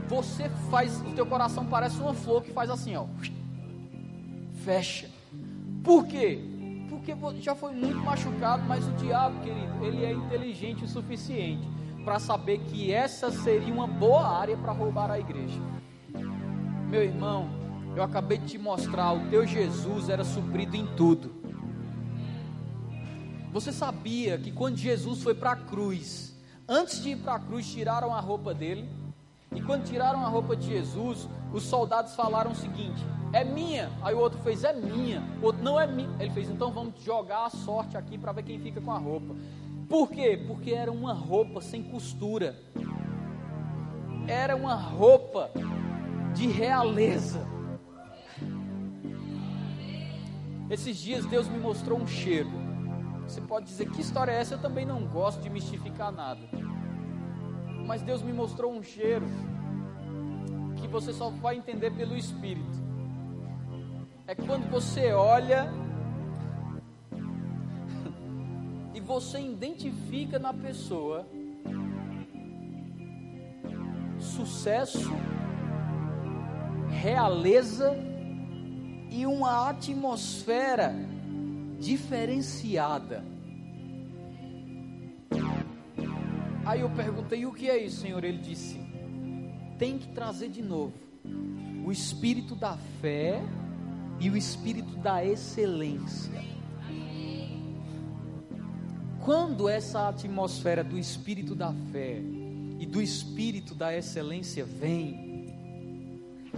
Você faz, o teu coração parece uma flor que faz assim, ó. Fecha. Por quê? porque já foi muito machucado, mas o diabo, querido, ele é inteligente o suficiente para saber que essa seria uma boa área para roubar a igreja. Meu irmão, eu acabei de te mostrar, o teu Jesus era suprido em tudo. Você sabia que quando Jesus foi para a cruz, antes de ir para a cruz, tiraram a roupa dele? E quando tiraram a roupa de Jesus, os soldados falaram o seguinte: é minha. Aí o outro fez, é minha. O outro, não é minha. Ele fez, então vamos jogar a sorte aqui para ver quem fica com a roupa. Por quê? Porque era uma roupa sem costura. Era uma roupa de realeza. Esses dias Deus me mostrou um cheiro. Você pode dizer que história é essa? Eu também não gosto de mistificar nada. Mas Deus me mostrou um cheiro que você só vai entender pelo Espírito. É quando você olha e você identifica na pessoa sucesso, realeza e uma atmosfera diferenciada. Aí eu perguntei: o que é isso, Senhor? Ele disse: tem que trazer de novo o espírito da fé e o espírito da excelência. Quando essa atmosfera do espírito da fé e do espírito da excelência vem,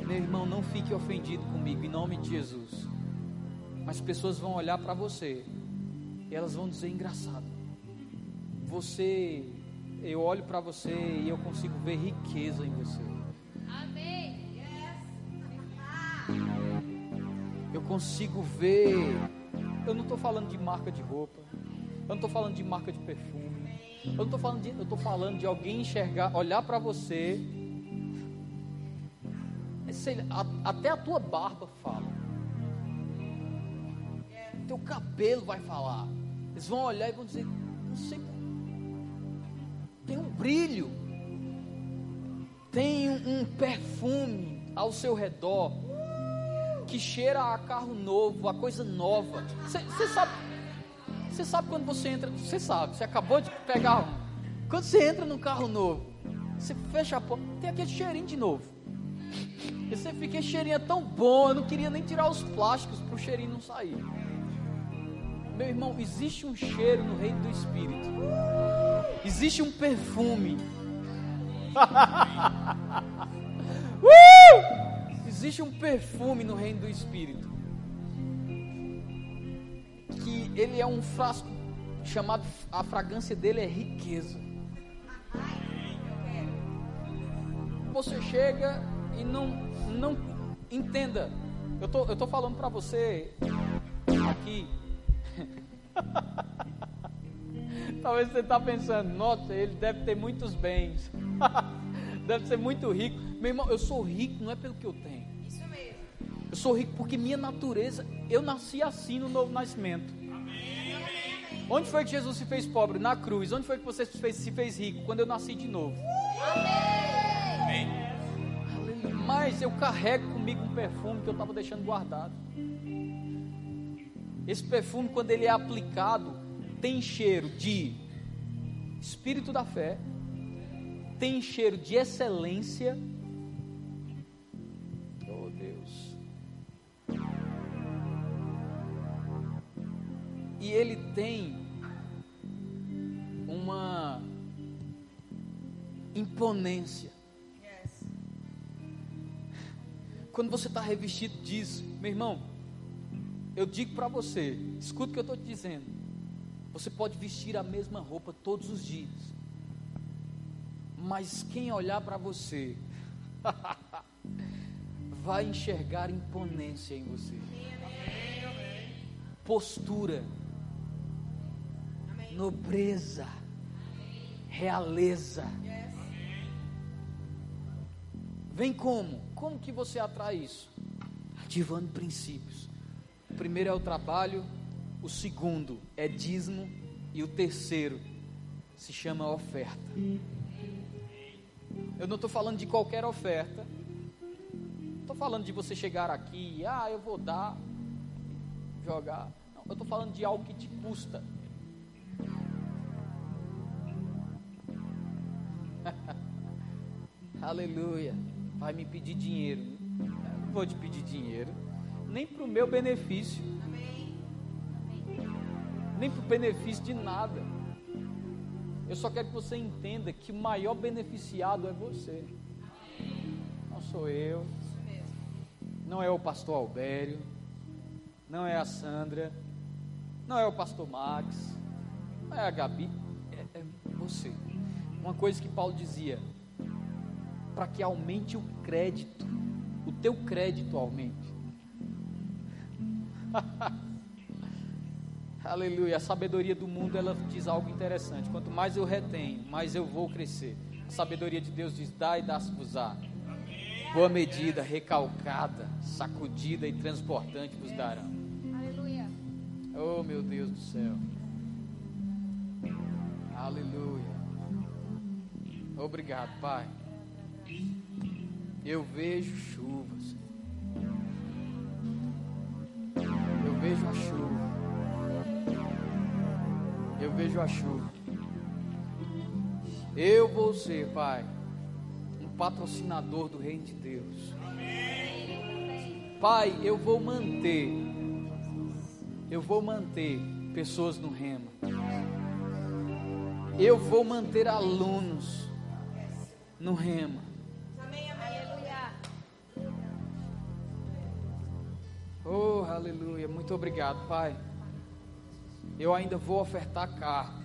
meu irmão, não fique ofendido comigo em nome de Jesus. Mas pessoas vão olhar para você e elas vão dizer engraçado. Você, eu olho para você e eu consigo ver riqueza em você. Amém. Eu consigo ver. Eu não estou falando de marca de roupa. Eu não estou falando de marca de perfume. Eu não estou falando de. Eu estou falando de alguém enxergar, olhar para você. Sei, até a tua barba fala teu cabelo vai falar. Eles vão olhar e vão dizer: não sei, tem um brilho, tem um perfume ao seu redor que cheira a carro novo, a coisa nova. Você sabe, você sabe quando você entra, você sabe, você acabou de pegar, quando você entra num carro novo, você fecha a porta, tem aquele cheirinho de novo. E você fica, cheirinho é tão bom, eu não queria nem tirar os plásticos para o cheirinho não sair. Meu irmão, existe um cheiro no reino do Espírito. Existe um perfume. uh! Existe um perfume no reino do Espírito. Que ele é um frasco chamado, a fragrância dele é riqueza. Você chega e não, não entenda. Eu tô, eu tô falando para você aqui Talvez você está pensando, nossa, ele deve ter muitos bens, deve ser muito rico. Meu irmão, eu sou rico não é pelo que eu tenho. Isso mesmo. Eu sou rico porque minha natureza, eu nasci assim no novo nascimento. Onde foi que Jesus se fez pobre? Na cruz. Onde foi que você se fez, se fez rico? Quando eu nasci de novo. Amém. Mas eu carrego comigo um perfume que eu estava deixando guardado. Esse perfume, quando ele é aplicado, tem cheiro de espírito da fé, tem cheiro de excelência. Oh Deus. E ele tem uma imponência. Quando você está revestido disso, meu irmão, eu digo para você, escuta o que eu estou te dizendo. Você pode vestir a mesma roupa todos os dias, mas quem olhar para você vai enxergar imponência em você, postura, nobreza, realeza. Vem como? Como que você atrai isso? Ativando princípios. O primeiro é o trabalho, o segundo é dízimo e o terceiro se chama oferta. Eu não estou falando de qualquer oferta. Estou falando de você chegar aqui ah, eu vou dar, jogar. Não, eu estou falando de algo que te custa. Aleluia. Vai me pedir dinheiro. Eu não vou te pedir dinheiro nem para o meu benefício, nem para o benefício de nada. Eu só quero que você entenda que o maior beneficiado é você, não sou eu, não é o pastor Albério, não é a Sandra, não é o pastor Max, não é a Gabi, é, é você. Uma coisa que Paulo dizia: para que aumente o crédito, o teu crédito aumente. Aleluia. A sabedoria do mundo ela diz algo interessante. Quanto mais eu retenho, mais eu vou crescer. A sabedoria de Deus diz: dá e dá-se-vos-á. Boa medida, recalcada, sacudida e transportante vos darão. Aleluia. Oh, meu Deus do céu. Aleluia. Obrigado, Pai. Eu vejo chuvas. Vejo a chuva. Eu vejo a chuva. Eu vou ser, Pai, um patrocinador do reino de Deus. Pai, eu vou manter, eu vou manter pessoas no remo. Eu vou manter alunos no rema. Aleluia. Muito obrigado, Pai. Eu ainda vou ofertar carros.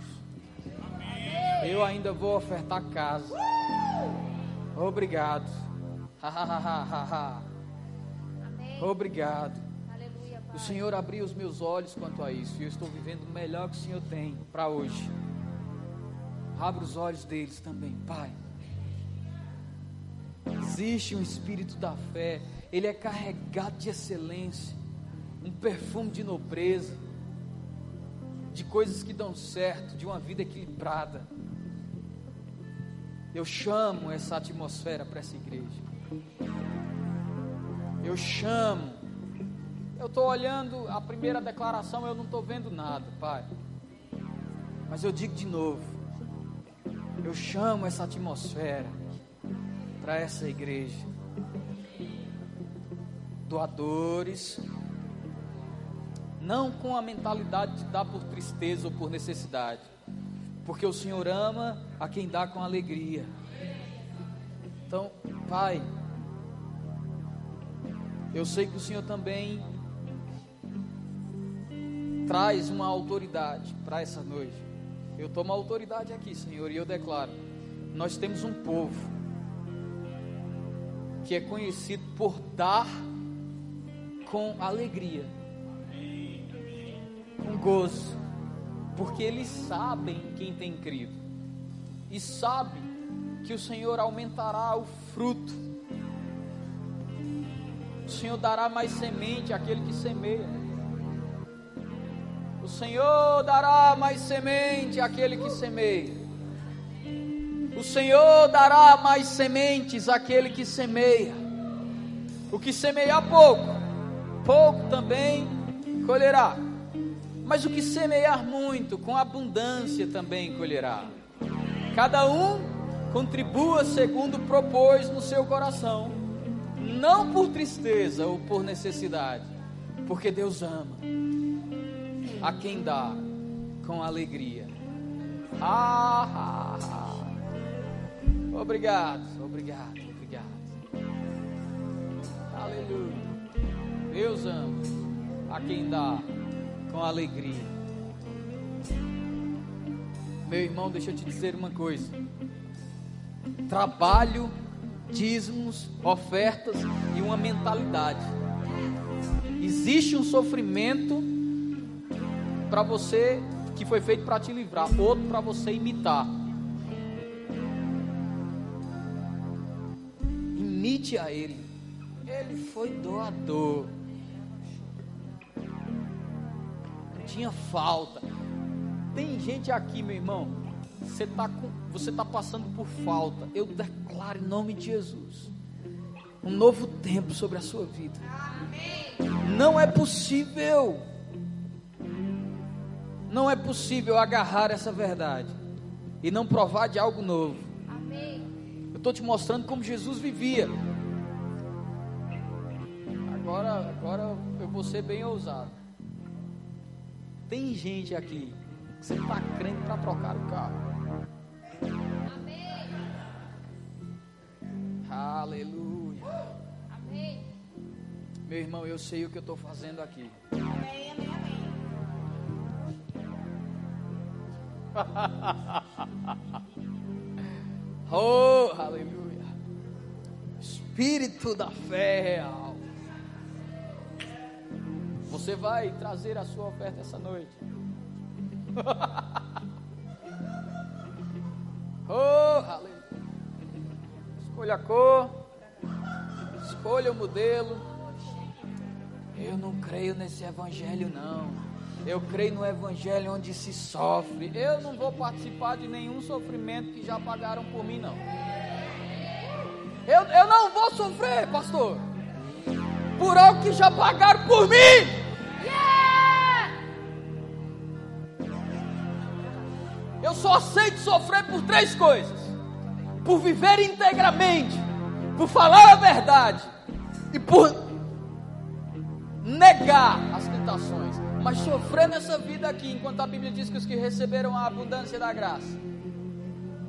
Eu ainda vou ofertar casa. Obrigado. Obrigado. O Senhor abriu os meus olhos quanto a isso. E eu estou vivendo o melhor que o Senhor tem para hoje. Abra os olhos deles também, Pai. Existe um espírito da fé. Ele é carregado de excelência. Um perfume de nobreza de coisas que dão certo, de uma vida equilibrada. Eu chamo essa atmosfera para essa igreja. Eu chamo. Eu estou olhando a primeira declaração, eu não estou vendo nada, Pai. Mas eu digo de novo. Eu chamo essa atmosfera para essa igreja. Doadores, não com a mentalidade de dar por tristeza ou por necessidade, porque o Senhor ama a quem dá com alegria. Então, Pai, eu sei que o Senhor também traz uma autoridade para essa noite. Eu tomo autoridade aqui, Senhor, e eu declaro: nós temos um povo que é conhecido por dar com alegria gozo, porque eles sabem quem tem crido e sabe que o Senhor aumentará o fruto. O Senhor dará mais semente àquele que semeia. O Senhor dará mais semente àquele que semeia. O Senhor dará mais sementes àquele que semeia. O que semeia pouco, pouco também colherá. Mas o que semear muito, com abundância também colherá. Cada um contribua segundo propôs no seu coração, não por tristeza ou por necessidade, porque Deus ama a quem dá com alegria. Ah, ah, ah. Obrigado, obrigado, obrigado. Aleluia. Deus ama a quem dá com alegria. Meu irmão, deixa eu te dizer uma coisa: trabalho, dízimos, ofertas e uma mentalidade. Existe um sofrimento para você que foi feito para te livrar, outro para você imitar. Imite a ele. Ele foi doador. Tinha falta. Tem gente aqui, meu irmão, você está você tá passando por falta. Eu declaro em nome de Jesus um novo tempo sobre a sua vida. Não é possível. Não é possível agarrar essa verdade e não provar de algo novo. Eu estou te mostrando como Jesus vivia. Agora, agora eu vou ser bem ousado. Tem gente aqui que você está crendo para trocar o carro. Amém. Aleluia. Amém. Meu irmão, eu sei o que eu estou fazendo aqui. Amém, amém, amém. oh, aleluia. Espírito da fé você vai trazer a sua oferta essa noite. oh, aleluia. Escolha a cor, escolha o modelo. Eu não creio nesse evangelho, não. Eu creio no evangelho onde se sofre. Eu não vou participar de nenhum sofrimento que já pagaram por mim, não. Eu, eu não vou sofrer, pastor, por algo que já pagaram por mim. Eu só aceito sofrer por três coisas: por viver integramente, por falar a verdade e por negar as tentações. Mas sofrer nessa vida aqui, enquanto a Bíblia diz que os que receberam a abundância da graça.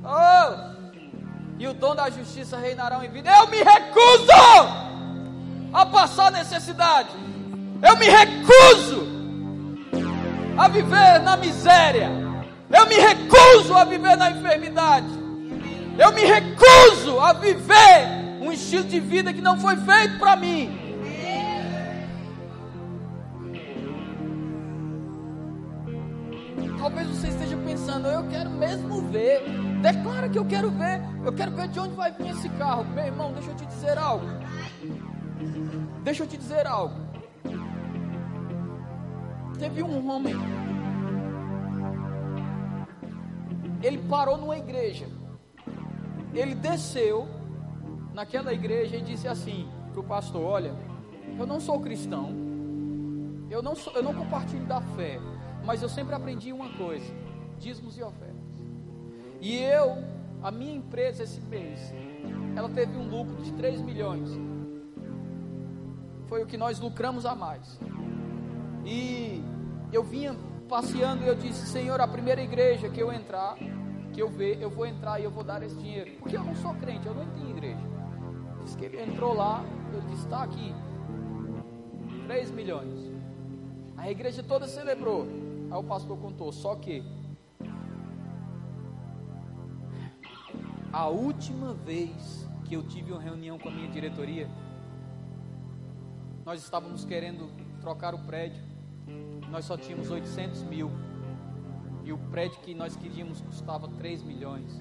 Oh! e o dom da justiça reinarão em vida. Eu me recuso a passar necessidade. Eu me recuso a viver na miséria. Eu me recuso a viver na enfermidade. Eu me recuso a viver um estilo de vida que não foi feito para mim. Talvez você esteja pensando, eu quero mesmo ver Declara que eu quero ver. Eu quero ver de onde vai vir esse carro. Meu irmão, deixa eu te dizer algo. Deixa eu te dizer algo. Teve um homem. Ele parou numa igreja. Ele desceu naquela igreja e disse assim para o pastor: Olha, eu não sou cristão. Eu não, sou, eu não compartilho da fé. Mas eu sempre aprendi uma coisa: dízimos e ofertas. E eu, a minha empresa esse mês, ela teve um lucro de 3 milhões. Foi o que nós lucramos a mais. E eu vinha passeando e eu disse: Senhor, a primeira igreja que eu entrar, que eu ver, eu vou entrar e eu vou dar esse dinheiro. Porque eu não sou crente, eu não tenho igreja. Diz que ele entrou lá, eu disse: Está aqui, 3 milhões. A igreja toda celebrou. Aí o pastor contou: Só que A última vez que eu tive uma reunião com a minha diretoria, nós estávamos querendo trocar o prédio, nós só tínhamos 800 mil, e o prédio que nós queríamos custava 3 milhões.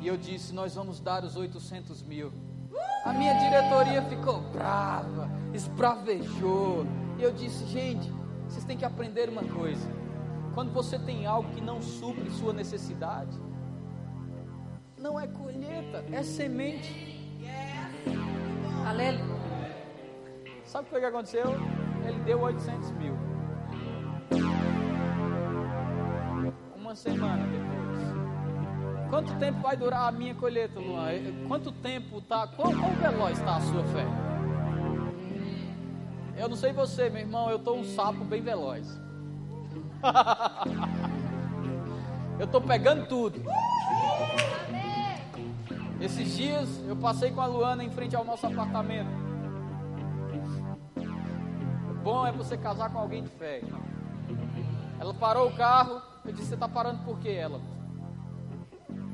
E eu disse: Nós vamos dar os 800 mil. A minha diretoria ficou brava, esbravejou. E eu disse: Gente, vocês têm que aprender uma coisa. Quando você tem algo que não supre sua necessidade, não é colheita, é semente. Aleluia. Sabe o que aconteceu? Ele deu 800 mil. Uma semana depois. Quanto tempo vai durar a minha colheita, Luan? Quanto tempo tá? Qual, qual veloz está a sua fé? Eu não sei você, meu irmão, eu estou um sapo bem veloz. eu estou pegando tudo. Esses dias eu passei com a Luana em frente ao nosso apartamento. Bom é você casar com alguém de fé. Ela parou o carro, eu disse: Você está parando por quê? Ela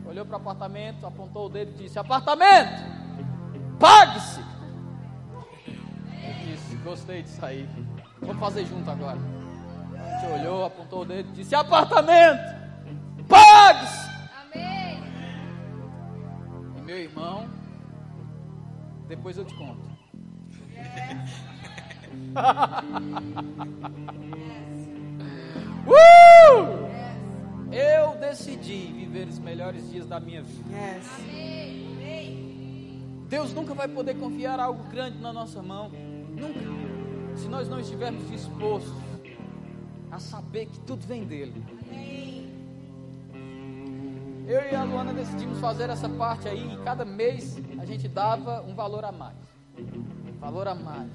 olhou para o apartamento, apontou o dedo e disse: Apartamento, pague-se. Eu disse: Gostei disso aí. Vamos fazer junto agora. A gente olhou, apontou o dedo e disse: Apartamento, pague-se meu irmão, depois eu te conto. uh! Eu decidi viver os melhores dias da minha vida. Deus nunca vai poder confiar algo grande na nossa mão. Nunca. Se nós não estivermos dispostos a saber que tudo vem dele eu e a Luana decidimos fazer essa parte aí e cada mês a gente dava um valor a mais. Valor a mais.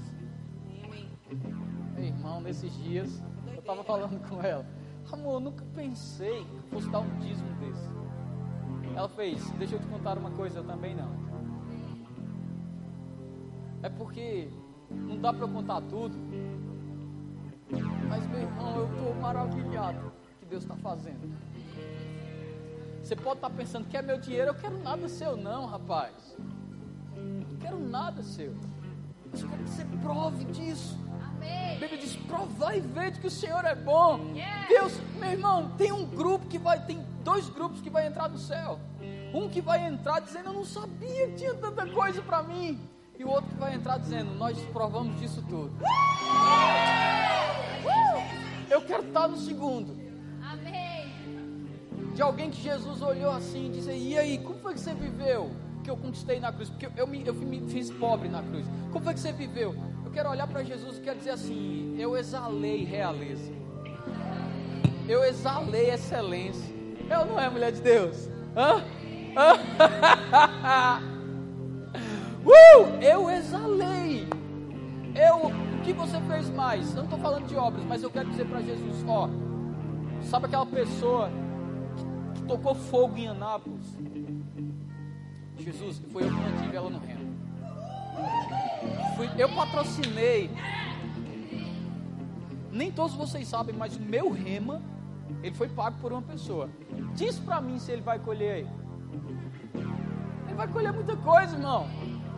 Meu irmão, nesses dias, eu estava falando com ela. Amor, eu nunca pensei que fosse dar um dízimo desse. Ela fez, deixa eu te contar uma coisa, eu também não. É porque não dá para eu contar tudo. Mas meu irmão, eu estou maravilhado que Deus está fazendo. Você pode estar pensando, quer meu dinheiro? Eu quero nada seu, não, rapaz. Não quero nada seu. Eu quero que você prove disso. A Bíblia diz: provai e vede que o Senhor é bom. Deus, meu irmão, tem um grupo que vai, tem dois grupos que vai entrar no céu. Um que vai entrar dizendo: Eu não sabia que tinha tanta coisa para mim. E o outro que vai entrar dizendo: Nós provamos disso tudo. Eu quero estar no segundo. Amém. De alguém que Jesus olhou assim e disse: E aí, como foi que você viveu? Que eu conquistei na cruz, porque eu me, eu me fiz pobre na cruz. Como foi que você viveu? Quero olhar para Jesus e quero dizer assim: Eu exalei realeza. Eu exalei excelência. Eu não é mulher de Deus? Hã? uh, eu exalei. Eu, o que você fez mais? Eu não estou falando de obras, mas eu quero dizer para Jesus: ó, sabe aquela pessoa que, que, tocou fogo em Anápolis? Jesus, foi eu que mantive ela no reino. Fui, eu patrocinei. Nem todos vocês sabem, mas o meu rema, ele foi pago por uma pessoa. Diz para mim se ele vai colher aí. Ele vai colher muita coisa, irmão.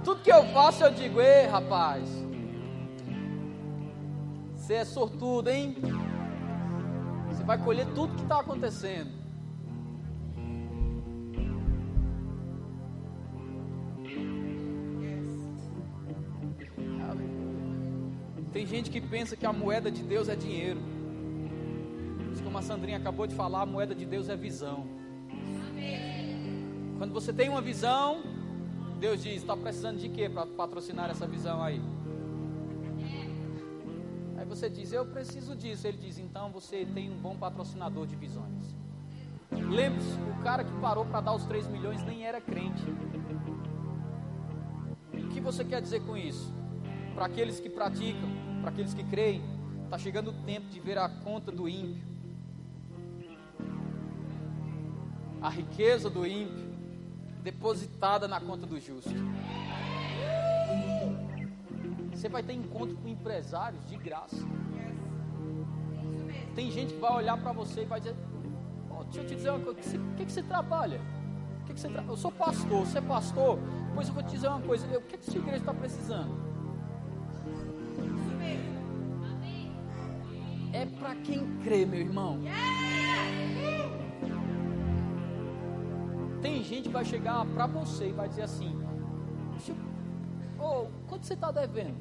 Tudo que eu faço, eu digo, ei, rapaz. Você é sortudo, hein? Você vai colher tudo que está acontecendo. Tem gente que pensa que a moeda de Deus é dinheiro. Mas como a Sandrinha acabou de falar, a moeda de Deus é visão. Quando você tem uma visão, Deus diz: está precisando de quê para patrocinar essa visão aí? Aí você diz: eu preciso disso. Ele diz: então você tem um bom patrocinador de visões. Lembre-se: o cara que parou para dar os 3 milhões nem era crente. O que você quer dizer com isso? Para aqueles que praticam, para aqueles que creem, está chegando o tempo de ver a conta do ímpio, a riqueza do ímpio depositada na conta do justo. Você vai ter encontro com empresários de graça. Tem gente que vai olhar para você e vai dizer: oh, Deixa eu te dizer uma coisa, o que, que, você trabalha? Que, que você tra... Eu sou pastor, você é pastor? Pois eu vou te dizer uma coisa: o que, que sua igreja está precisando? É para quem crê, meu irmão. Tem gente que vai chegar para você e vai dizer assim: oh, quanto você está devendo?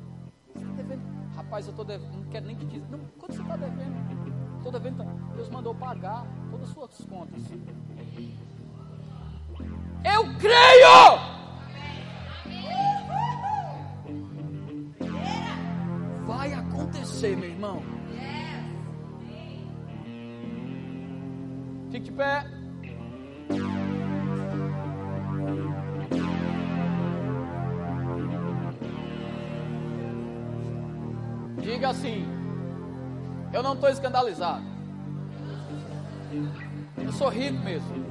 Está devendo? Rapaz, eu estou devendo, não quero nem que diz. Não, quanto você está devendo? Estou devendo. Deus mandou pagar todas as suas contas. Eu creio! Vai acontecer, meu irmão. De pé. Diga assim: Eu não estou escandalizado. Eu sou rico mesmo.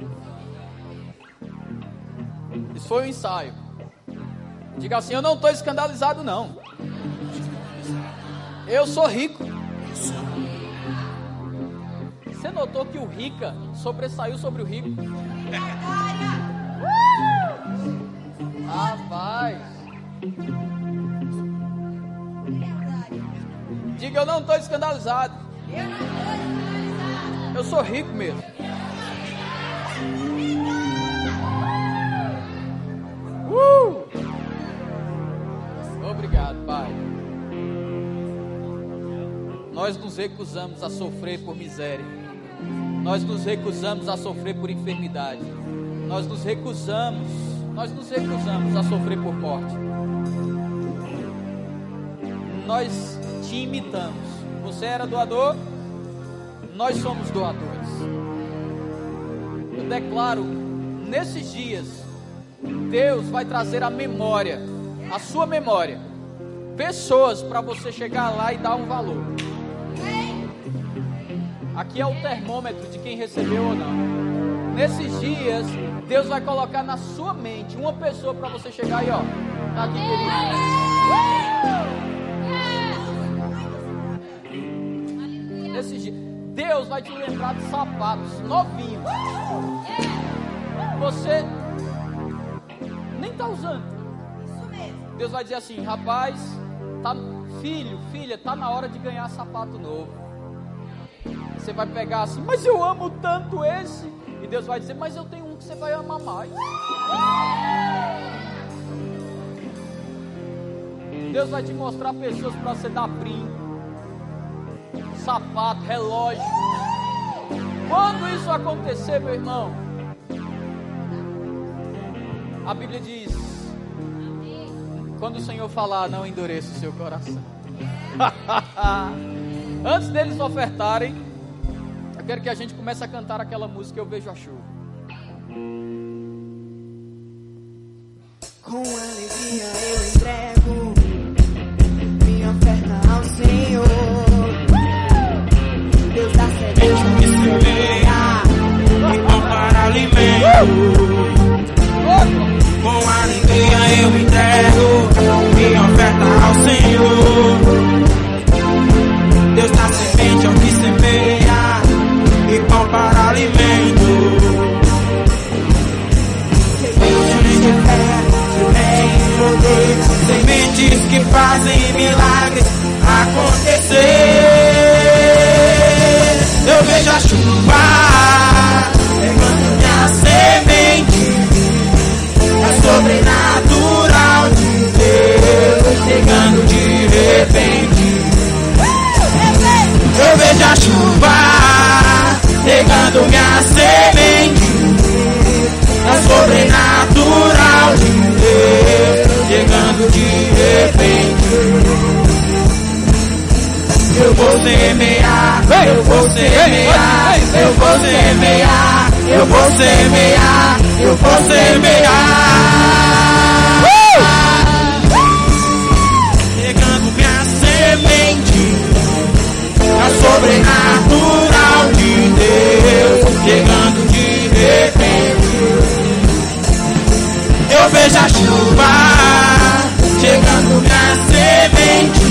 Isso foi um ensaio. Diga assim: Eu não estou escandalizado, não. Eu sou rico. Notou que o rica sobressaiu sobre o rico? Rapaz. Diga, eu não estou escandalizado. Eu sou rico mesmo. Uh! Obrigado, Pai. Nós nos recusamos a sofrer por miséria. Nós nos recusamos a sofrer por enfermidade. Nós nos recusamos, nós nos recusamos a sofrer por morte. Nós te imitamos. Você era doador, nós somos doadores. Eu declaro, nesses dias, Deus vai trazer a memória, a sua memória, pessoas para você chegar lá e dar um valor. Aqui é o termômetro de quem recebeu ou não. Nesses dias, Deus vai colocar na sua mente uma pessoa para você chegar aí, ó. Tá aqui, querido. Nesses dias, Deus vai te lembrar de sapatos novinhos. Você nem tá usando. Deus vai dizer assim, rapaz, tá Filho, filha, tá na hora de ganhar sapato novo. Você vai pegar assim, mas eu amo tanto esse. E Deus vai dizer, mas eu tenho um que você vai amar mais. Deus vai te mostrar pessoas para você dar brinco, sapato, relógio. Quando isso acontecer, meu irmão, a Bíblia diz: quando o Senhor falar, não endureça o seu coração. Antes deles ofertarem, quero que a gente comece a cantar aquela música Eu Vejo a Chuva. Com alegria eu entrego minha oferta ao Senhor. Deus dá semente que semeia e pão para alimento. Com alegria eu entrego repente. Eu vejo a chuva pegando minha semente. É sobrenatural de Deus chegando de repente. Eu vou semear, eu vou semear, eu vou semear, eu vou semear, eu vou semear. Sobrenatural de Deus chegando de repente. Eu vejo a chuva chegando minha semente.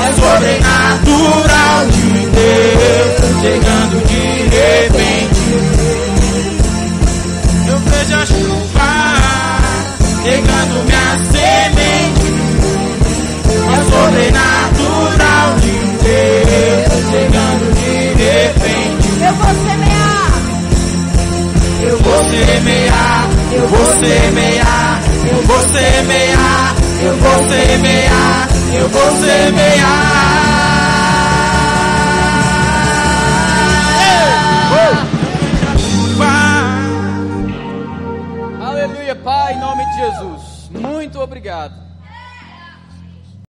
É sobrenatural de Deus chegando de repente. Eu vejo a chuva chegando minha semente. É sobrenatural semear, eu vou semear, eu vou semear, eu vou semear, eu vou semear. Aleluia, Pai, em nome de Jesus. Muito obrigado